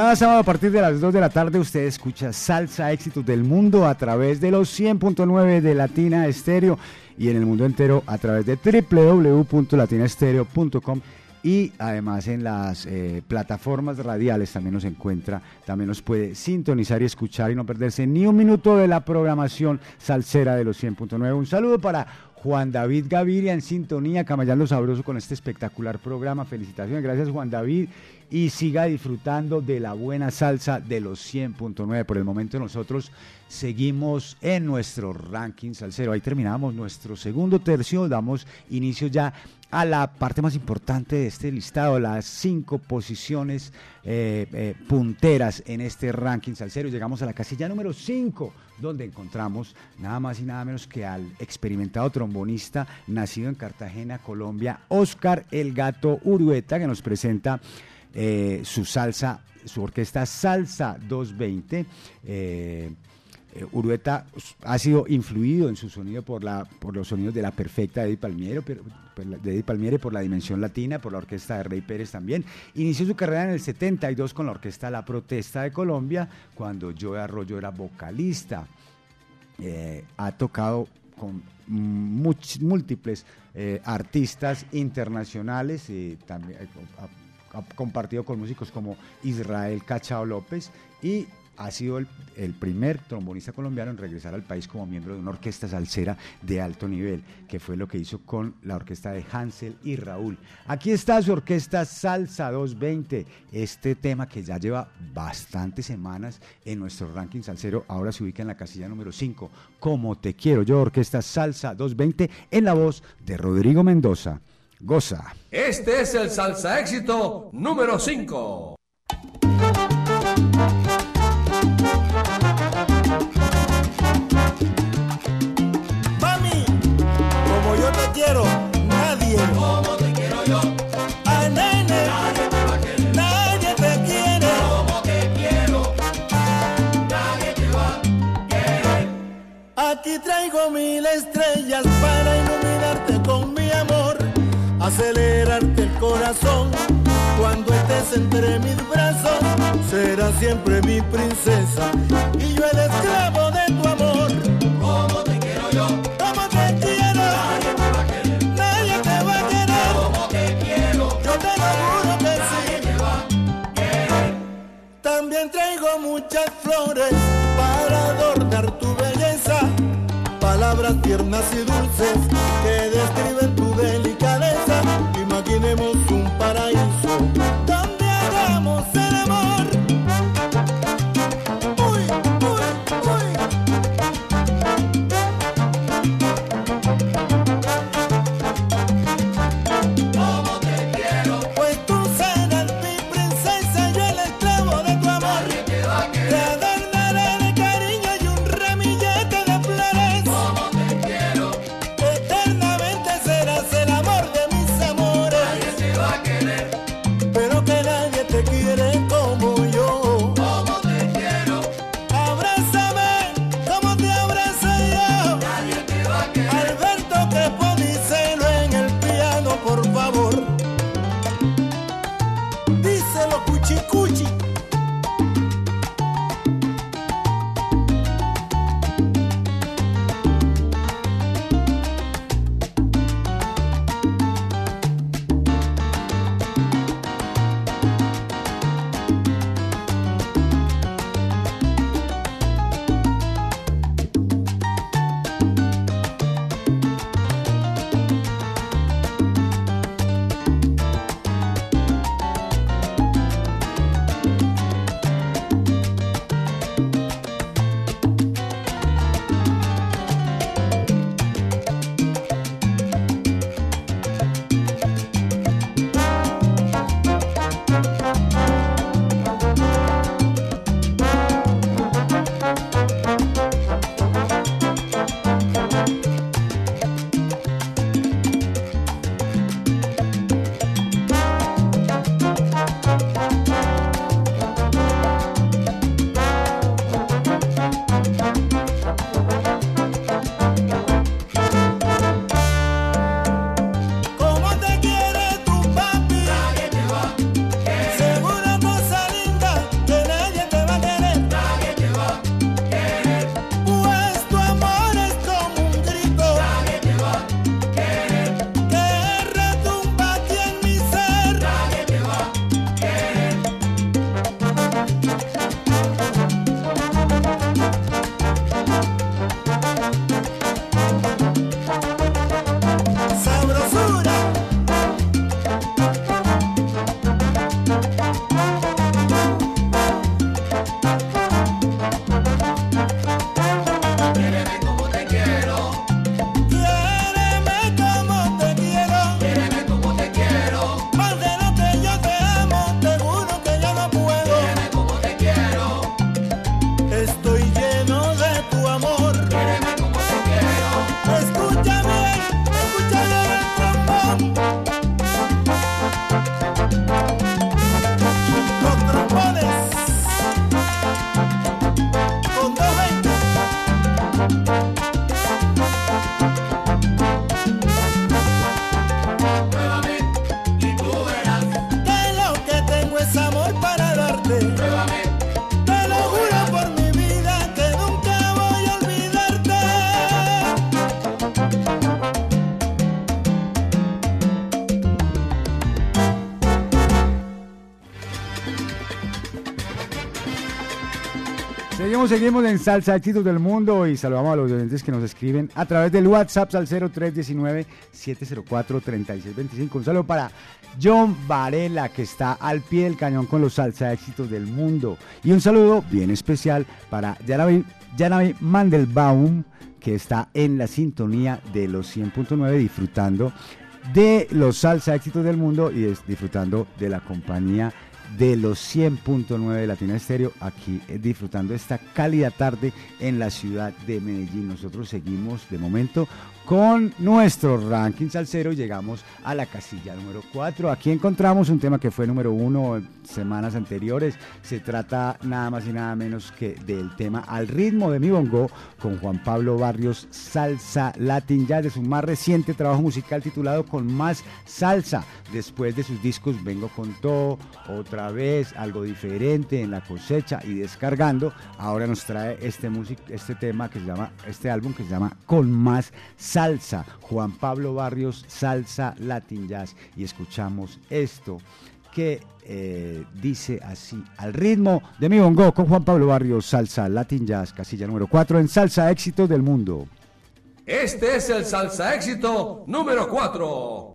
A: Cada sábado a partir de las 2 de la tarde usted escucha Salsa Éxitos del Mundo a través de los 100.9 de Latina Estéreo y en el mundo entero a través de www.latinaestereo.com y además en las eh, plataformas radiales también nos encuentra, también nos puede sintonizar y escuchar y no perderse ni un minuto de la programación salsera de los 100.9. Un saludo para Juan David Gaviria en sintonía, camallando sabroso con este espectacular programa. Felicitaciones, gracias Juan David y siga disfrutando de la buena salsa de los 100.9. Por el momento nosotros seguimos en nuestro ranking salsero. Ahí terminamos nuestro segundo tercio, damos inicio ya a la parte más importante de este listado, las cinco posiciones eh, eh, punteras en este ranking salsero. Llegamos a la casilla número 5, donde encontramos nada más y nada menos que al experimentado trombonista nacido en Cartagena, Colombia, Oscar El Gato Urueta, que nos presenta eh, su salsa, su orquesta Salsa 220. Eh, eh, Urueta ha sido influido en su sonido por, la, por los sonidos de la perfecta Eddie Palmieri, pero- la- de Eddie Palmieri, por la dimensión latina, por la orquesta de Rey Pérez también. Inició su carrera en el 72 con la orquesta La Protesta de Colombia, cuando Joe Arroyo era vocalista. Eh, ha tocado con múltiples artistas internacionales y también ha, compartido con músicos como Israel Cachao López y ha sido el, el primer trombonista colombiano en regresar al país como miembro de una orquesta salsera de alto nivel, que fue lo que hizo con la orquesta de Hansel y Raúl. Aquí está su orquesta Salsa 220, este tema que ya lleva bastantes semanas en nuestro ranking salsero, ahora se ubica en la casilla número 5, Como te quiero yo, orquesta Salsa 220, en la voz de Rodrigo Mendoza. Goza.
B: Este es el salsa éxito número 5.
L: Mami, como yo te quiero, nadie. Como te quiero yo. A nene, nadie te va a querer. Nadie te quiere. Como te quiero, nadie te va a querer. Aquí traigo mil estrellas acelerarte el corazón. Cuando estés entre mis brazos, serás siempre mi princesa y yo el esclavo de tu amor. Como te quiero yo, como te quiero, nadie te va a querer, nadie te va a querer, como te quiero, yo te lo juro que sí. te va a querer. También traigo muchas flores para adornar tu belleza, palabras tiernas y dulces que describen
A: Seguimos, en Salsa Éxitos del Mundo y saludamos a los oyentes que nos escriben a través del WhatsApp al 0319-704-3625. Un saludo para John Varela, que está al pie del cañón con los Salsa Éxitos del Mundo. Y un saludo bien especial para Yanavi, Mandelbaum, que está en la sintonía de los 100.9 disfrutando de los Salsa Éxitos del Mundo y disfrutando de la compañía los 100.9 de Latina Estéreo, aquí eh, disfrutando esta cálida tarde en la ciudad de Medellín. Nosotros seguimos de momento con nuestro ranking salsero llegamos a la casilla número 4. Aquí encontramos un tema que fue número uno en semanas anteriores. Se trata nada más y nada menos que del tema Al ritmo de mi bongo con Juan Pablo Barrios Salsa Latin Jazz de su más reciente trabajo musical titulado Con más salsa. Después de sus discos Vengo con todo, otra vez algo diferente en la cosecha y descargando. Ahora nos trae este music, este tema que se llama, este álbum que se llama Con más salsa. Juan Pablo Barrios Salsa Latin Jazz y escuchamos esto que eh, dice así, al ritmo de mi bongo con Juan Pablo Barrios, Salsa Latin Jazz, casilla número 4 en Salsa Éxitos del Mundo.
B: Este es el salsa éxito número 4.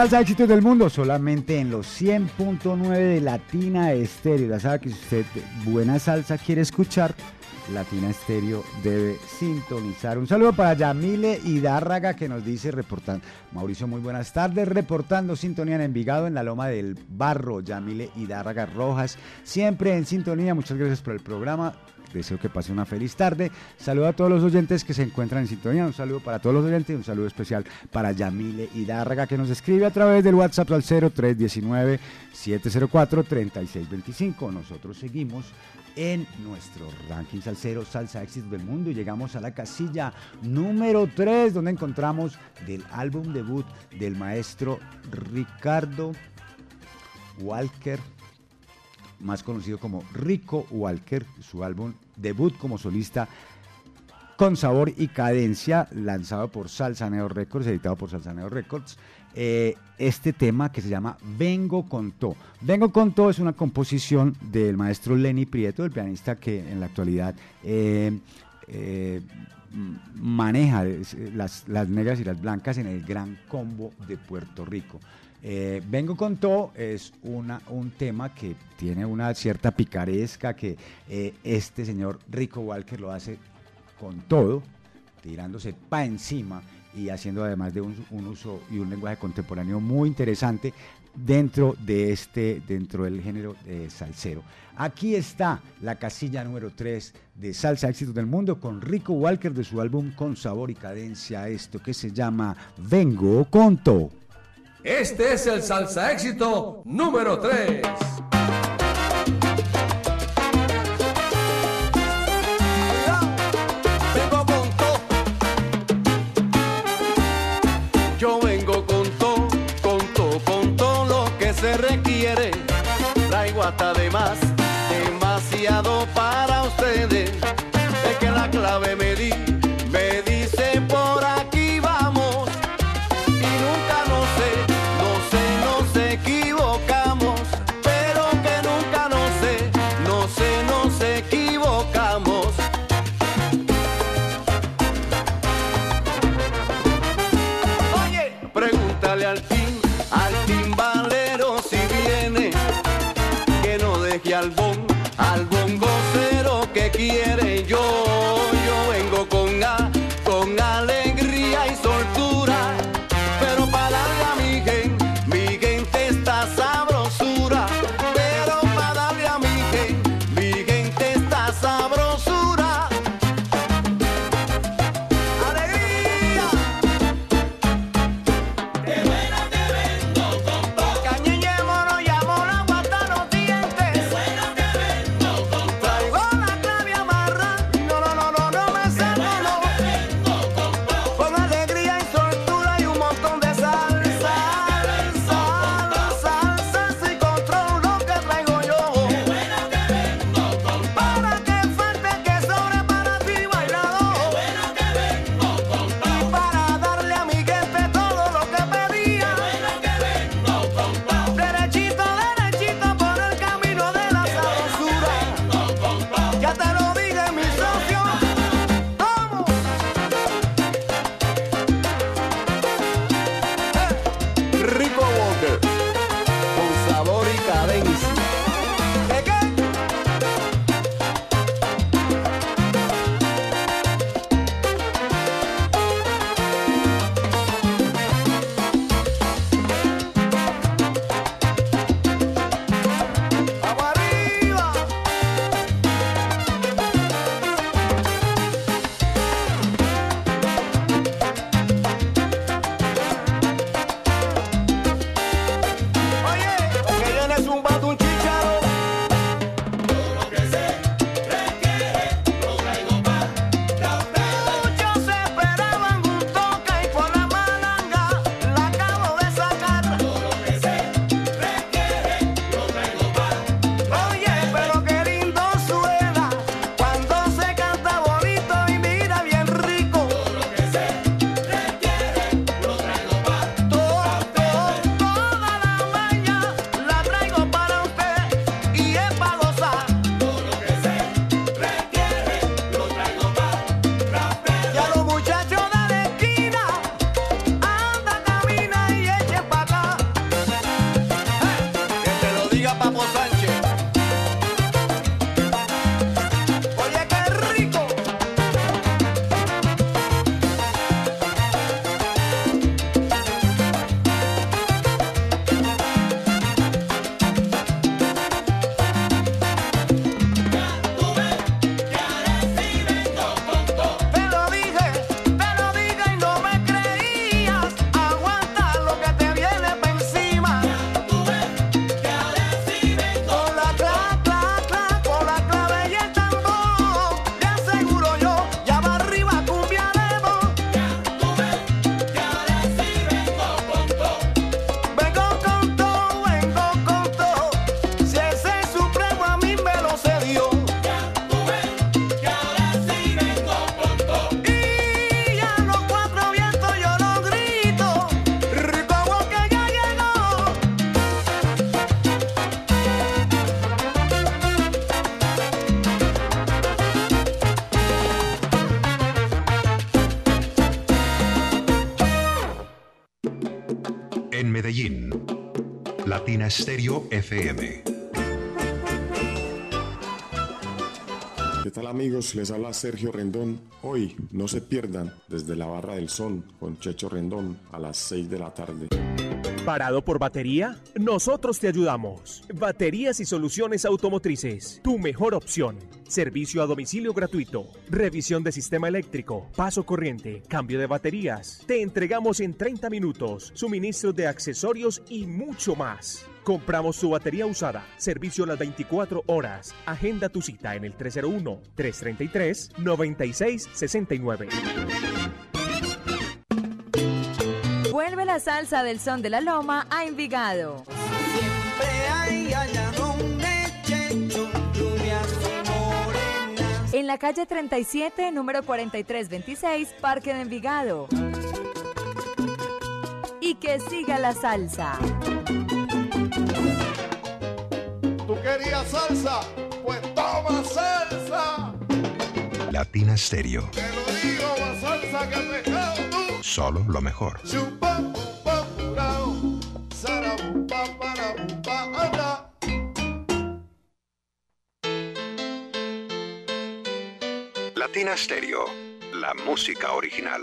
A: Salsa éxitos del mundo solamente en los 100.9 de Latina Estéreo. Ya sabe que si usted buena salsa quiere escuchar, Latina Estéreo debe sintonizar. Un saludo para Yamile Hidárraga que nos dice reportando. Mauricio, muy buenas tardes. Reportando sintonía en Envigado en la Loma del Barro. Yamile Hidárraga Rojas, siempre en sintonía. Muchas gracias por el programa. Deseo que pase una feliz tarde. Saludo a todos los oyentes que se encuentran en sintonía. Un saludo para todos los oyentes y un saludo especial para Yamile Hidárraga que nos escribe a través del WhatsApp al 0319-704-3625. Nosotros seguimos en nuestro ranking salsero Salsa Éxitos del Mundo y llegamos a la casilla número 3 donde encontramos del álbum debut del maestro Ricardo Walker más conocido como Rico Walker, su álbum debut como solista con sabor y cadencia, lanzado por Salsaneo Records, editado por Salsaneo Records. eh, este tema que se llama Vengo con To. Vengo con To es una composición del maestro Lenny Prieto, el pianista que en la actualidad eh, eh, maneja las, las negras y las blancas en el gran combo de Puerto Rico. Vengo con To es una, un tema que tiene una cierta picaresca que este señor Rico Walker lo hace con todo, tirándose pa' encima y haciendo además de un, uso y un lenguaje contemporáneo muy interesante dentro de este, dentro del género eh, salsero. Aquí está la casilla número 3 de Salsa Éxitos del Mundo con Rico Walker de su álbum Con Sabor y Cadencia, esto que se llama Vengo con To.
I: Este es el salsa éxito número 3.
K: Stereo FM.
M: ¿Qué tal amigos? Les habla Sergio Rendón. Hoy no se pierdan desde la Barra del Sol con Checho Rendón a las 6 de la tarde.
N: ¿Parado por batería? Nosotros te ayudamos. Baterías y soluciones automotrices. Tu mejor opción. Servicio a domicilio gratuito. Revisión de sistema eléctrico. Paso corriente. Cambio de baterías. Te entregamos en 30 minutos. Suministro de accesorios y mucho más. Compramos tu batería usada. Servicio las 24 horas. Agenda tu cita en el 301-333-9669.
O: Vuelve la salsa del son de la loma a Envigado.
P: Siempre hay allá donde Checho, rubias y morenas.
O: En la calle 37, número 4326, Parque de Envigado. Y que siga la salsa.
G: ¿Tú querías salsa? Pues toma salsa.
K: Latina Stereo.
G: Te lo digo, más salsa que pescado tú.
K: Solo lo mejor. Latina Stereo. La música original.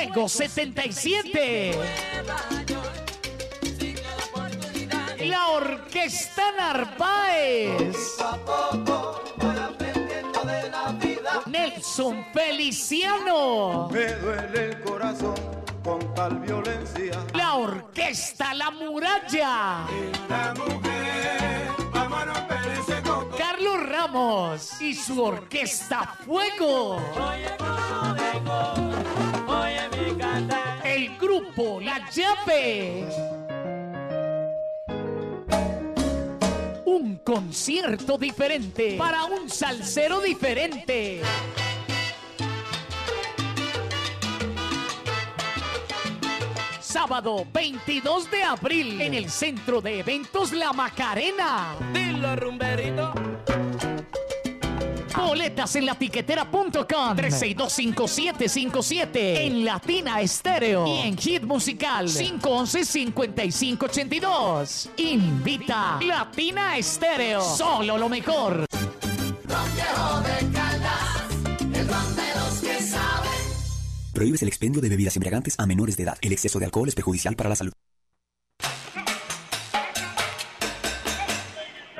Q: Fuego 77. La Orquesta Narváez. Nelson Feliciano.
R: Me duele el corazón con tal violencia.
Q: La Orquesta La Muralla.
R: La mujer, vamos a
Q: Ramos y su Orquesta Fuego. El grupo La Llave. Un concierto diferente para un salsero diferente. Sábado 22 de abril en el Centro de Eventos La Macarena.
S: Dilo, rumberito.
Q: Boletas en latiquetera.com 3625757 en Latina Estéreo y en Hit Musical 511-5582. Invita Latina Estéreo. Solo lo mejor.
T: Prohíbes el expendio de bebidas embriagantes a menores de edad. El exceso de alcohol es perjudicial para la salud.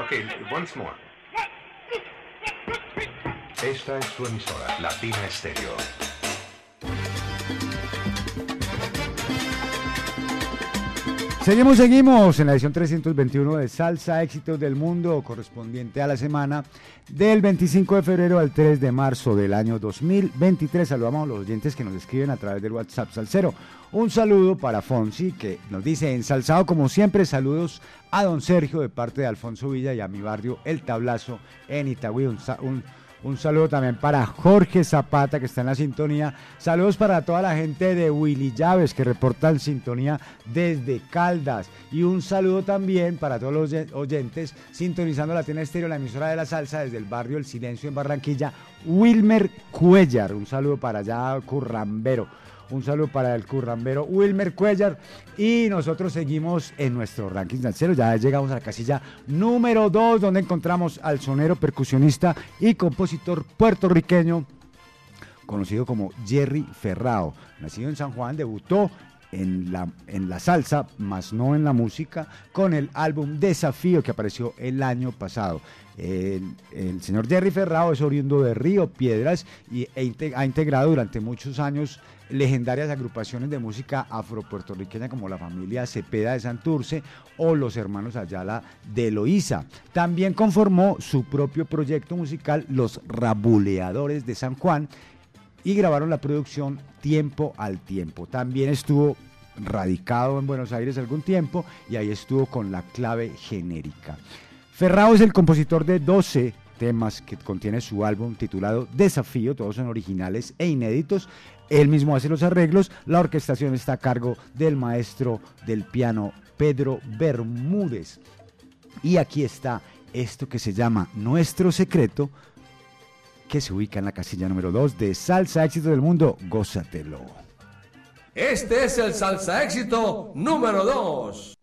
K: Okay, once more. Esta es su emisora, Latina Stereo.
A: Seguimos, seguimos en la edición 321 de Salsa Éxitos del Mundo, correspondiente a la semana del 25 de febrero al 3 de marzo del año 2023. Saludamos a los oyentes que nos escriben a través del WhatsApp Salcero. Un saludo para Fonsi, que nos dice, ensalzado como siempre, saludos a don Sergio de parte de Alfonso Villa y a mi barrio El Tablazo en Itagüí. Un, un- un saludo también para Jorge Zapata, que está en la sintonía. Saludos para toda la gente de Willy Llaves, que reportan sintonía desde Caldas. Y un saludo también para todos los oye- oyentes sintonizando la tienda estéreo, la emisora de la salsa, desde el barrio El Silencio en Barranquilla. Wilmer Cuellar, un saludo para allá, Currambero. Un saludo para el currambero Wilmer Cuellar. Y nosotros seguimos en nuestro ranking salsero. Ya llegamos a la casilla número 2, donde encontramos al sonero, percusionista y compositor puertorriqueño conocido como Jerry Ferrao. Nacido en San Juan, debutó en la, en la salsa, más no en la música, con el álbum Desafío que apareció el año pasado. El, señor Jerry Ferrao es oriundo de Río Piedras y e ha integrado durante muchos años legendarias agrupaciones de música afropuertorriqueña como la familia Cepeda de Santurce o los hermanos Ayala de Loíza. También conformó su propio proyecto musical Los Rabuleadores de San Juan y grabaron la producción Tiempo al Tiempo. También estuvo radicado en Buenos Aires algún tiempo y ahí estuvo con la clave genérica. Ferrao es el compositor de 12 temas que contiene su álbum titulado Desafío, todos son originales e inéditos. Él mismo hace los arreglos, la orquestación está a cargo del maestro del piano Pedro Bermúdez. Y aquí está esto que se llama Nuestro Secreto, que se ubica en la casilla número 2 de Salsa Éxito del Mundo, Gózatelo.
B: Este es el salsa éxito número 2.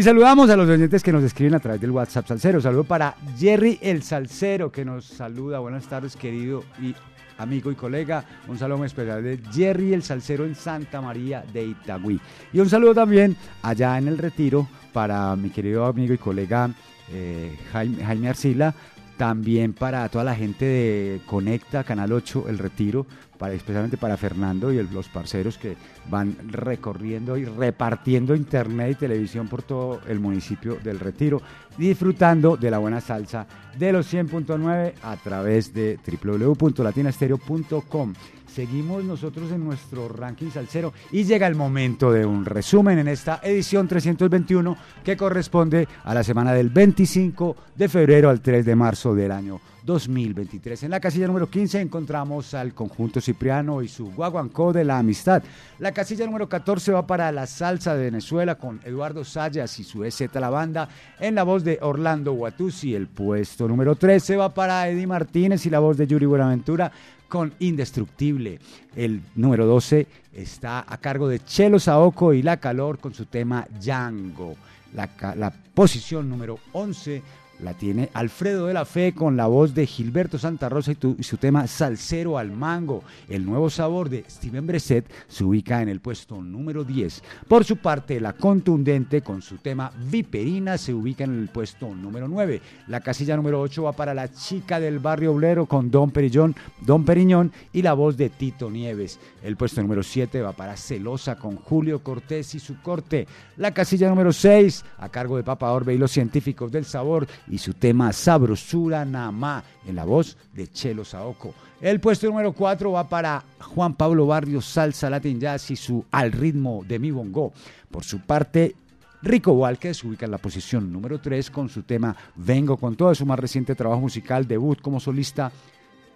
E: Y
A: saludamos a los oyentes que nos escriben a través del WhatsApp Salcero. Saludo para Jerry el Salcero que nos saluda. Buenas tardes, querido y amigo y colega. Un saludo muy especial de Jerry el Salcero en Santa María de Itagüí. Y un saludo también allá en el retiro para mi querido amigo y colega eh, Jaime, Jaime Arcila. También para toda la gente de Conecta, Canal 8, El Retiro, para, especialmente para Fernando y los parceros que van recorriendo y repartiendo internet y televisión por todo el municipio del Retiro, disfrutando de la buena salsa de los 100.9 a través de www.latinastereo.com. Seguimos nosotros en nuestro ranking salsero y llega el momento de un resumen en esta edición 321 que corresponde a la semana del 25 de febrero al 3 de marzo del año 2023. En la casilla número 15 encontramos al conjunto Cipriano y su Guaguancó de la Amistad. La casilla número 14 va para la salsa de Venezuela con Eduardo Sayas y su EZ La Banda en la voz de Orlando Guatusi. El puesto número 13 va para Eddie Martínez y la voz de Yuri Buenaventura con Indestructible. El número 12 está a cargo de Chelo Saoco y La Calor con su tema Django. La, la posición número 11 la tiene Alfredo de la Fe con la voz de Gilberto Santa Rosa y, su tema Salsero al Mango. El nuevo sabor de Steven Breset se ubica en el puesto número 10. Por su parte, la contundente con su tema Viperina se ubica en el puesto número 9. La casilla número 8 va para la chica del barrio obrero con Don Perillón, Don Periñón y la voz de Tito Nieves. El puesto número 7 va para Celosa con Julio Cortés y su corte. La casilla número 6 a cargo de Papa Orbe y los científicos del sabor y su tema Sabrosura Namá en la voz de Chelo Saoco. El puesto número 4 va para Juan Pablo Barrios Salsa Latin Jazz y su Al ritmo de mi bongo. Por su parte, Rico Walker ubica en la posición número 3 con su tema Vengo con todo su más reciente trabajo musical, debut como solista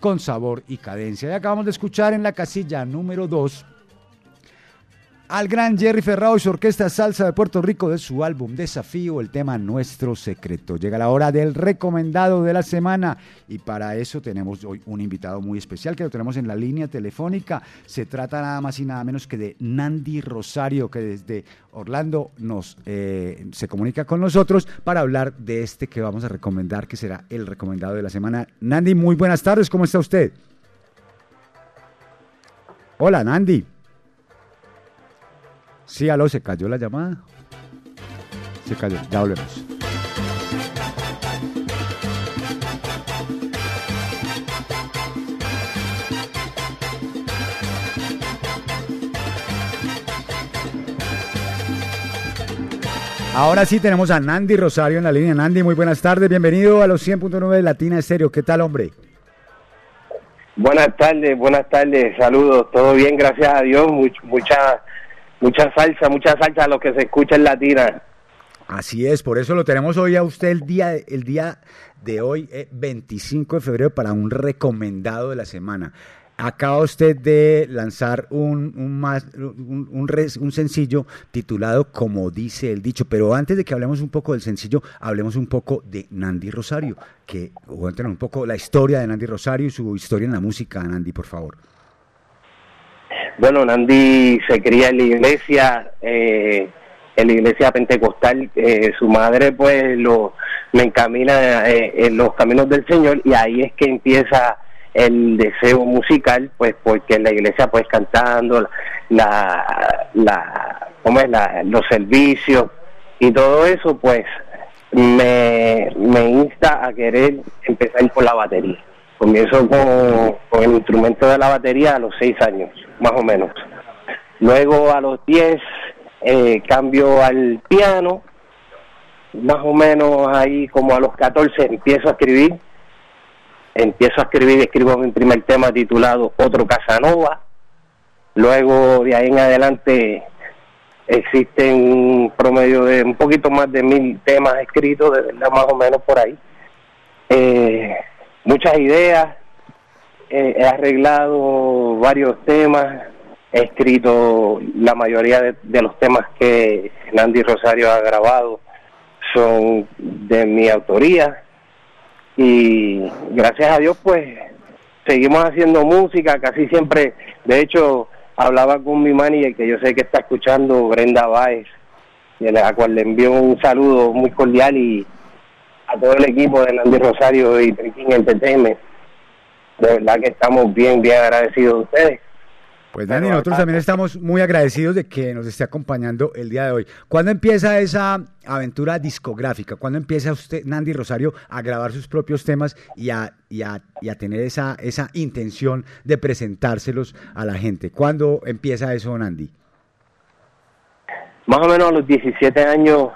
A: con sabor y cadencia. Y acabamos de escuchar en la casilla número 2 al gran Jerry Ferrao y su orquesta Salsa de Puerto Rico de su álbum Desafío, el tema Nuestro Secreto. Llega la hora del recomendado de la semana y para eso tenemos hoy un invitado muy especial que lo tenemos en la línea telefónica. Se trata nada más y nada menos que de Nandi Rosario, que desde Orlando nos eh, se comunica con nosotros para hablar de este que vamos a recomendar, que será el recomendado de la semana. Nandi, muy buenas tardes, ¿cómo está usted? Hola, Nandi. Sí, aló, se cayó la llamada. Se cayó, ya volvemos. Ahora sí tenemos a Nandi Rosario en la línea. Nandi, muy buenas tardes. Bienvenido a los 100.9 de Latina Estéreo. ¿Qué tal, hombre?
U: Buenas tardes, buenas tardes, saludos, todo bien, gracias a Dios, much- mucha mucha salsa, mucha salsa a lo que se escucha en Latina.
A: Así es, por eso lo tenemos hoy a usted el día, el día de hoy, eh, 25 de febrero, para un recomendado de la semana. Acaba usted de lanzar un, un, más, un, res- un sencillo titulado Como dice el dicho, pero antes de que hablemos un poco del sencillo, hablemos un poco de Nandi Rosario, que cuéntenos un poco la historia de Nandi Rosario y su historia en la música, Nandi, por favor.
U: Bueno, Nandi se cría en la iglesia, eh, en la iglesia pentecostal, eh, su madre pues lo me encamina eh, en los caminos del Señor y ahí es que empieza el deseo musical, pues porque en la iglesia pues cantando la, la, ¿cómo es? La, los servicios y todo eso pues me, me insta a querer empezar por la batería. Comienzo con, con el instrumento de la batería a los seis años, más o menos. Luego a los 10 eh, cambio al piano, más o menos ahí como a los 14 empiezo a escribir. Empiezo a escribir, escribo mi primer tema titulado Otro Casanova. Luego de ahí en adelante existen un promedio de un poquito más de mil temas escritos, de verdad más o menos por ahí. Eh, muchas ideas, he arreglado varios temas, he escrito la mayoría de, los temas que Nandy Rosario ha grabado son de mi autoría. Y gracias a Dios pues seguimos haciendo música casi siempre de hecho hablaba con mi manager que yo sé que está escuchando Brenda Baez a cual le envío un saludo muy cordial y a todo el equipo de Nandy Rosario y Triquín Entertainment. De verdad que estamos bien, bien agradecidos de ustedes.
A: Pues Dani, nosotros también estamos muy agradecidos de que nos esté acompañando el día de hoy. ¿Cuándo empieza esa aventura discográfica? ¿Cuándo empieza usted, Nandy Rosario, a grabar sus propios temas y a, y a, y a tener esa, esa intención de presentárselos a la gente? ¿Cuándo empieza eso, Nandy?
U: Más o menos a los 17 años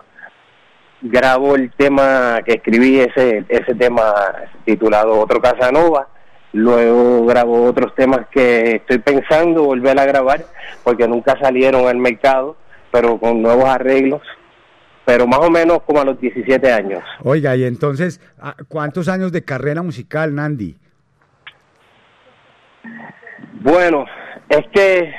U: grabo el tema que escribí, ese, ese tema titulado Otro Casanova. Luego grabo otros temas que estoy pensando volver a grabar porque nunca salieron al mercado, pero con nuevos arreglos. Pero más o menos como a los 17 años.
A: Oiga, y entonces, ¿a- ¿cuántos años de carrera musical, Nandy?
U: Bueno, es que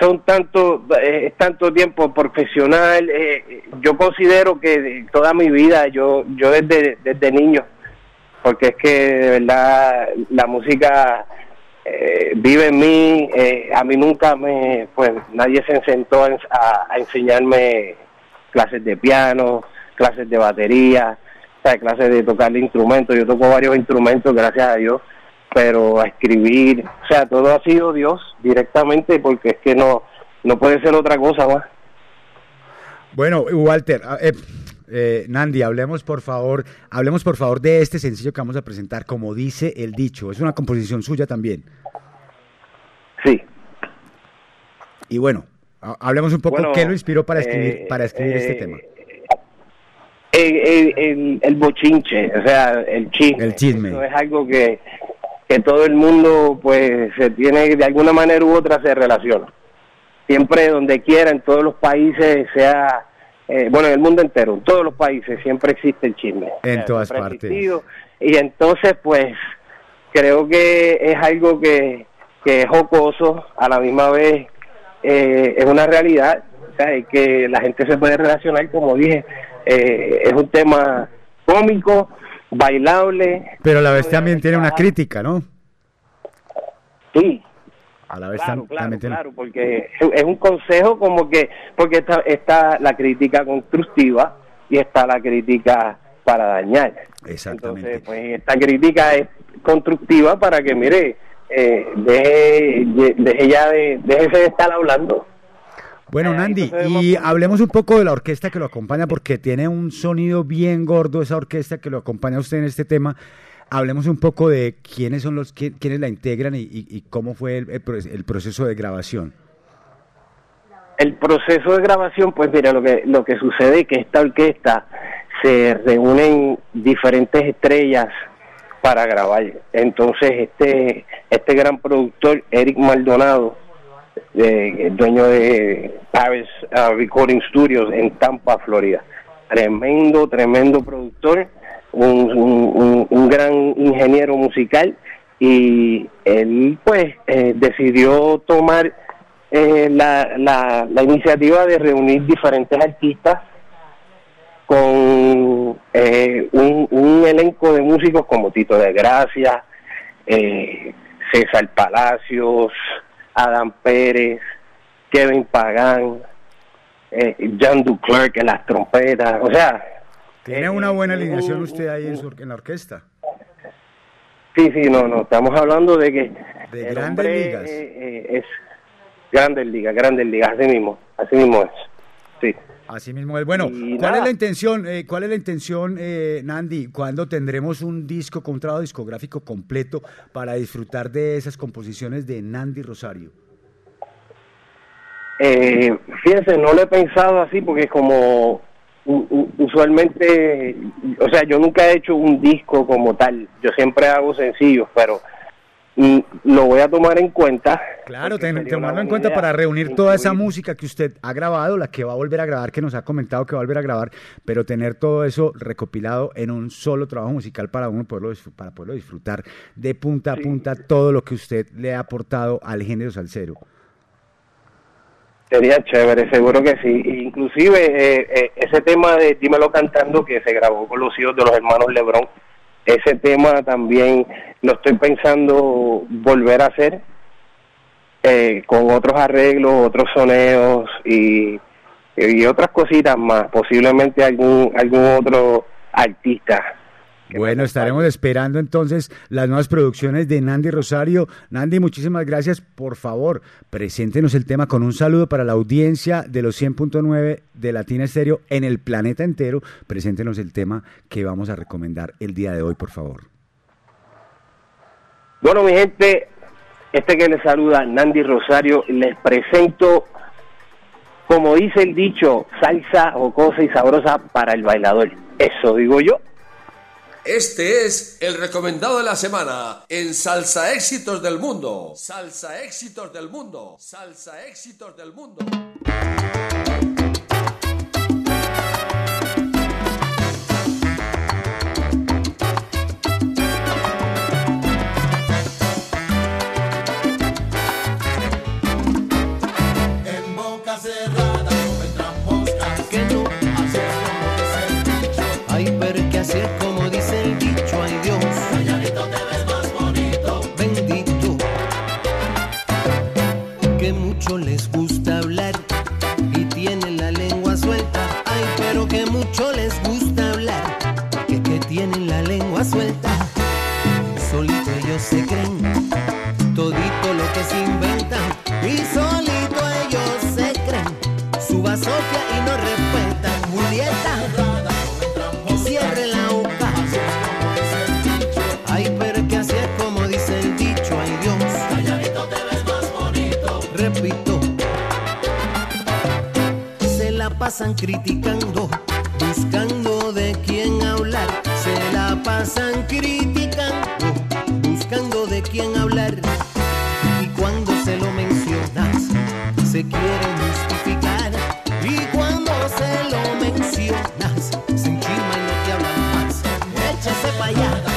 U: son tanto, eh, es tanto tiempo profesional. eh, yo considero que toda mi vida, yo, yo desde, desde niño, porque es que de verdad la música eh, vive en mí. a mí nunca me, pues nadie se sentó a, ens- a- a enseñarme clases de piano, clases de batería, clases de tocar instrumentos. Yo toco varios instrumentos, gracias a Dios pero a escribir, o sea, todo ha sido Dios directamente porque es que no no puede ser otra cosa más.
A: Bueno, Walter, eh, eh, Nandy, hablemos por favor, hablemos por favor de este sencillo que vamos a presentar, como dice el dicho. Es una composición suya también.
U: Sí.
A: Y bueno, ha- hablemos un poco
U: Bueno,
A: qué lo inspiró para escribir,
U: eh,
A: para escribir este
U: eh,
A: tema.
U: El, el, el- el bochinche, o sea, el chisme.
A: El chisme.
U: Eso es algo que, que todo el mundo, pues, se tiene, de alguna manera u otra, se relaciona. Siempre, donde quiera, en todos los países, sea, eh, bueno, en el mundo entero, en todos los países, siempre existe el chisme.
A: En todas partes.
U: existido. Y entonces, pues, creo que es algo que, que es jocoso, a la misma vez eh, es una realidad, y que la gente se puede relacionar, como dije, eh, es un tema cómico, bailable,
A: Pero a la vez también tiene una crítica, ¿no?
U: sí,
A: A la vez
U: claro,
A: tam-
U: claro,
A: también tiene-
U: claro, porque es un consejo como que, porque está, está la crítica constructiva y está la crítica para dañar.
A: Exactamente.
U: Entonces, pues esta crítica es constructiva para que, mire, eh, deje, de- deje ya de, déjese de estar hablando.
A: Bueno, Nandy, y hablemos un poco de la orquesta que lo acompaña, porque tiene un sonido bien gordo esa orquesta que lo acompaña a usted en este tema. Hablemos un poco de quiénes son los qui- quiénes la integran y, y- y cómo fue el, el proceso de grabación.
U: El proceso de grabación, pues mira, lo que, lo que sucede es que esta orquesta se reúnen diferentes estrellas para grabar. Entonces, este, este gran productor, Eric Maldonado, eh, dueño de Paris uh, Recording Studios en Tampa, Florida. Tremendo, tremendo productor, un, gran ingeniero musical y él pues eh, decidió tomar eh, la, iniciativa de reunir diferentes artistas con eh, un, un elenco de músicos como Tito de Gracia, César Palacios, Adam Pérez, Kevin Pagán, eh, Jan Duclerc en las trompetas, o sea,
A: Tiene una buena alineación usted ahí en, su en la orquesta.
U: sí, sí, no, no, estamos hablando de que
A: De grandes
U: hombre,
A: ligas.
U: eh, eh, es grandes ligas, grandes ligas, así mismo, así mismo es, sí.
A: Así mismo es. Bueno, ¿cuál es la intención, eh, cuál es la intención, eh, Nandy? ¿Cuándo tendremos un disco con un trabajo discográfico completo para disfrutar de esas composiciones de Nandy Rosario?
U: Eh, fíjense, no lo he pensado así porque es como usualmente, o sea, yo nunca he hecho un disco como tal, yo siempre hago sencillos, pero lo voy a tomar en cuenta.
A: Claro, ten- tomarlo en cuenta para reunir toda esa música que usted ha grabado, la que va a volver a grabar, que nos ha comentado que va a volver a grabar, pero tener todo eso recopilado en un solo trabajo musical para uno poderlo, para poderlo disfrutar de punta a punta todo lo que usted le ha aportado al género salsero.
U: Sería chévere, seguro que sí. Inclusive eh, eh, ese tema de Dímelo Cantando que se grabó con los hijos de los hermanos Lebron, ese tema también lo estoy pensando volver a hacer eh, con otros arreglos, otros soneos y y otras cositas más, posiblemente algún algún otro artista.
A: Bueno, estaremos esperando entonces las nuevas producciones de Nandi Rosario. Nandi, muchísimas gracias. Por favor, preséntenos el tema con un saludo para la audiencia de los 100.9 de Latina Estéreo en el planeta entero. Preséntenos el tema que vamos a recomendar el día de hoy, por favor.
U: Bueno, mi gente, este que les saluda, Nandi Rosario, les presento, como dice el dicho, salsa jocosa y sabrosa para el bailador. Eso digo yo.
B: Este es el recomendado de la semana en Salsa Éxitos del Mundo. Salsa Éxitos del Mundo. Salsa Éxitos del Mundo.
V: Mucho les gusta hablar y tienen la lengua suelta. Ay, pero que mucho les gusta hablar que, que tienen la lengua suelta. Solito ellos se creen todito lo que se inventan y solito pasan criticando, buscando de quién hablar. Se la pasan criticando, buscando de quién hablar. Y cuando se lo mencionas, se quieren justificar. Y cuando se lo mencionas, se enchima y no te hablan más. Échese para allá.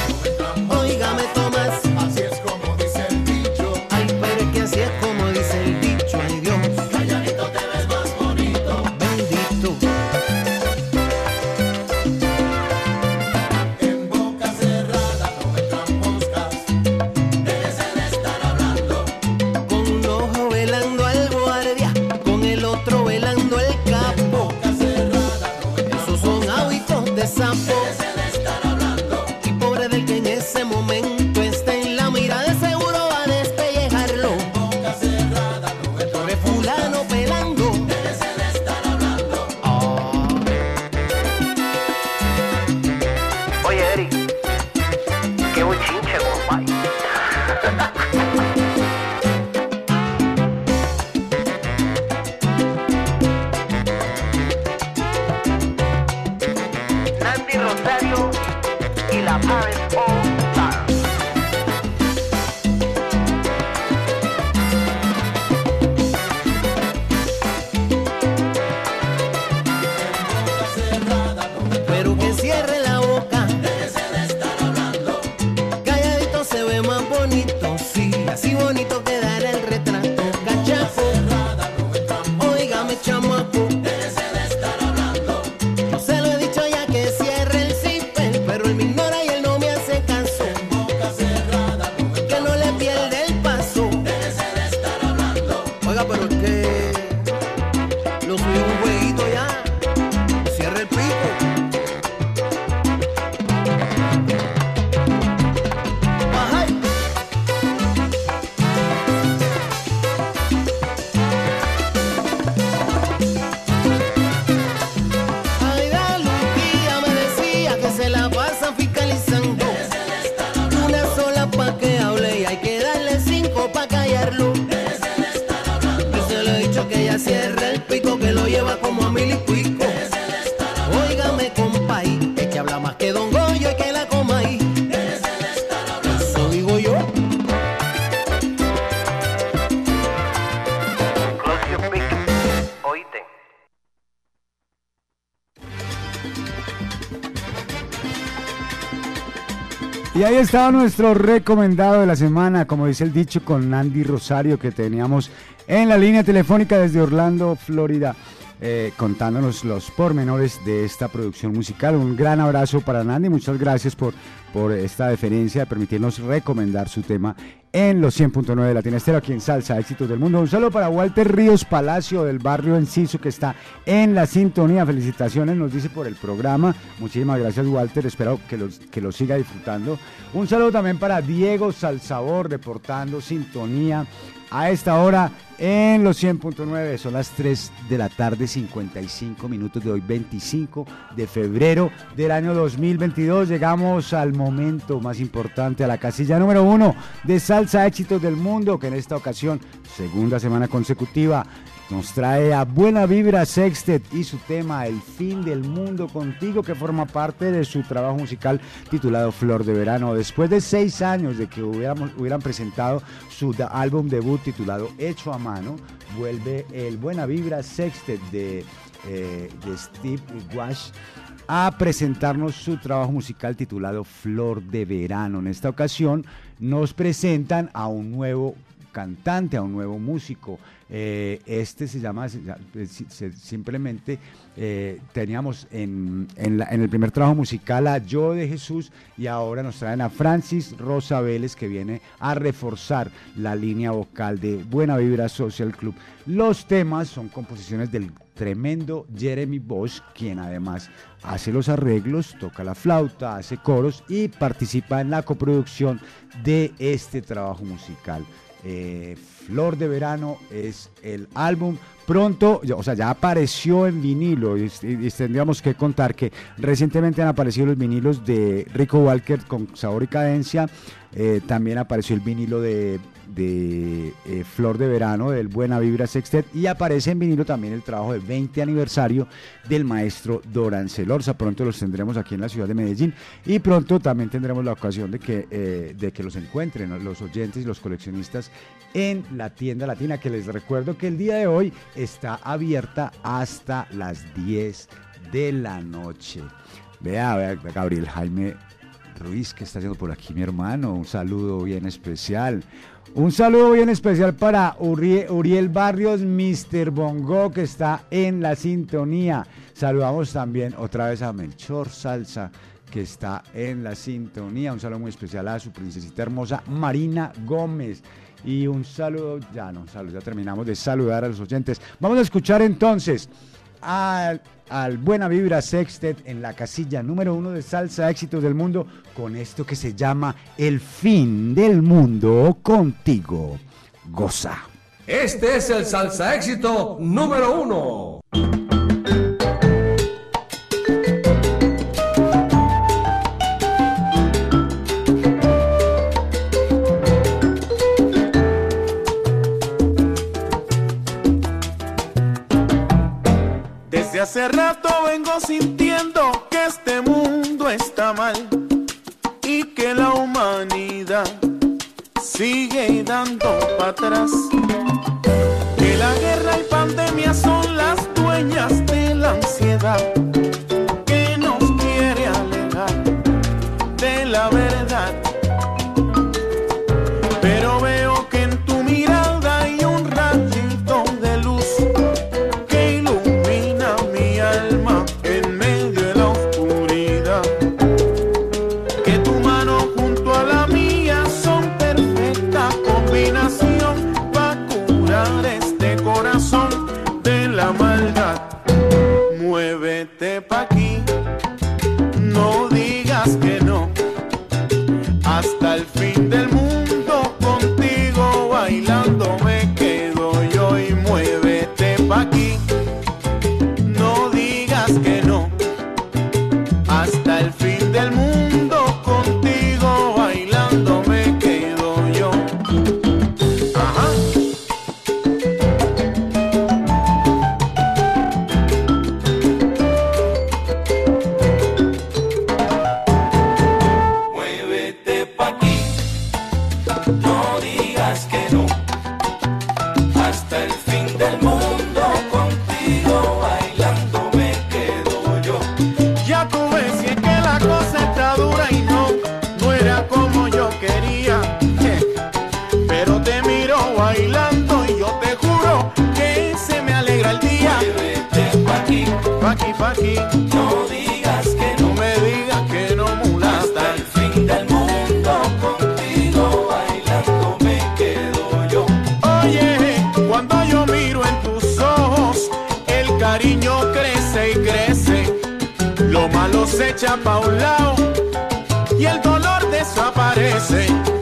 A: Estaba nuestro recomendado de la semana, como dice el dicho, con Andy Rosario, que teníamos en la línea telefónica desde Orlando, Florida. eh, contándonos los pormenores de esta producción musical. Un gran abrazo para Nandi, muchas gracias por, por esta deferencia de permitirnos recomendar su tema en los 100.9 de Latina Estero, aquí en Salsa Éxitos del Mundo. Un saludo para Walter Ríos Palacio del barrio Enciso que está en la sintonía. Felicitaciones, nos dice por el programa. Muchísimas gracias Walter, espero que lo, que lo siga disfrutando. Un saludo también para Diego Salsabor reportando sintonía a esta hora en los 100.9. Son las 3 de la tarde, 55 minutos de hoy, 25 de febrero del año 2022. Llegamos al momento más importante, a la casilla número uno de Salsa Éxitos del Mundo, que en esta ocasión, segunda semana consecutiva, nos trae a Buena Vibra Sextet y su tema El fin del mundo contigo, que forma parte de su trabajo musical titulado Flor de Verano. Después de seis años de que hubiéramos, hubieran presentado su álbum debut titulado Hecho a Mano, vuelve el Buena Vibra Sextet de, eh, de Steve Wash a presentarnos su trabajo musical titulado Flor de Verano. En esta ocasión nos presentan a un nuevo cantante, a un nuevo músico. Eh, este se llama, se- simplemente eh, teníamos en, en el primer trabajo musical a Yo de Jesús y ahora nos traen a Francis Rosa que viene a reforzar la línea vocal de Buena Vibra Social Club. Los temas son composiciones del tremendo Jeremy Bosch, quien además hace los arreglos, toca la flauta, hace coros y participa en la coproducción de este trabajo musical. Eh, Flor de Verano es el álbum. Pronto, o sea, ya apareció en vinilo y, tendríamos que contar que recientemente han aparecido los vinilos de Rico Walker con sabor y cadencia. Eh, también apareció el vinilo de, de, eh, Flor de Verano del Buena Vibra Sextet y aparece en vinilo también el trabajo de 20 aniversario del maestro Doran Celorza. Pronto los tendremos aquí en la ciudad de Medellín y pronto también tendremos la ocasión de que, eh, de que los encuentren los oyentes y los coleccionistas en la tienda latina, que les recuerdo que el día de hoy está abierta hasta las 10 de la noche. Vea, vea, Gabriel Jaime Ruiz, que está haciendo por aquí mi hermano. Un saludo bien especial. Un saludo bien especial para Uriel, Uriel Barrios, Mr. Bongo, que está en la sintonía. Saludamos también otra vez a Melchor Salsa, que está en la sintonía. Un saludo muy especial a su princesita hermosa, Marina Gómez. Y un saludo, ya no, un saludo, ya terminamos de saludar a los oyentes. Vamos a escuchar entonces al, al Buena Vibra Sextet en la casilla número uno de Salsa Éxitos del Mundo con esto que se llama El fin del mundo contigo. Goza.
B: Este es el salsa éxito número uno.
W: Hace rato vengo sintiendo que este mundo está mal y que la humanidad sigue dando para atrás. Que la guerra y pandemia son las dueñas de la ansiedad echa pa' un lado y el dolor desaparece.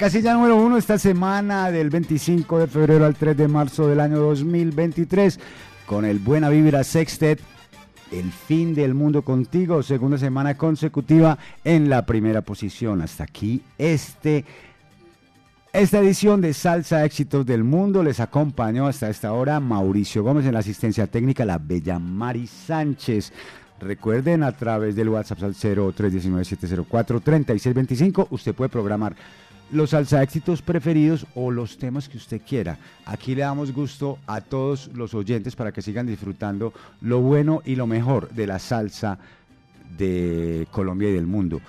A: Casilla número uno esta semana del 25 de febrero al 3 de marzo del año 2023 con el Buena Vibra Sextet. El fin del mundo contigo, segunda semana consecutiva en la primera posición. Hasta aquí este esta edición de Salsa Éxitos del Mundo les acompañó hasta esta hora Mauricio Gómez en la asistencia técnica, la bella Mari Sánchez. Recuerden a través del WhatsApp al 0319-704-3625 usted puede programar los salsa éxitos preferidos o los temas que usted quiera. Aquí le damos gusto a todos los oyentes para que sigan disfrutando lo bueno y lo mejor de la salsa de Colombia y del mundo.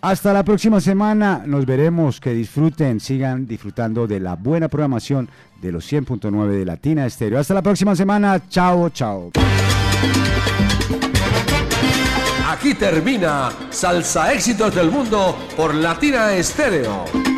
A: Hasta la próxima semana, nos veremos, que disfruten, sigan disfrutando de la buena programación de los 100.9 de Latina Estéreo. Hasta la próxima semana, chao, chao.
B: Aquí termina Salsa Éxitos del Mundo por Latina Estéreo.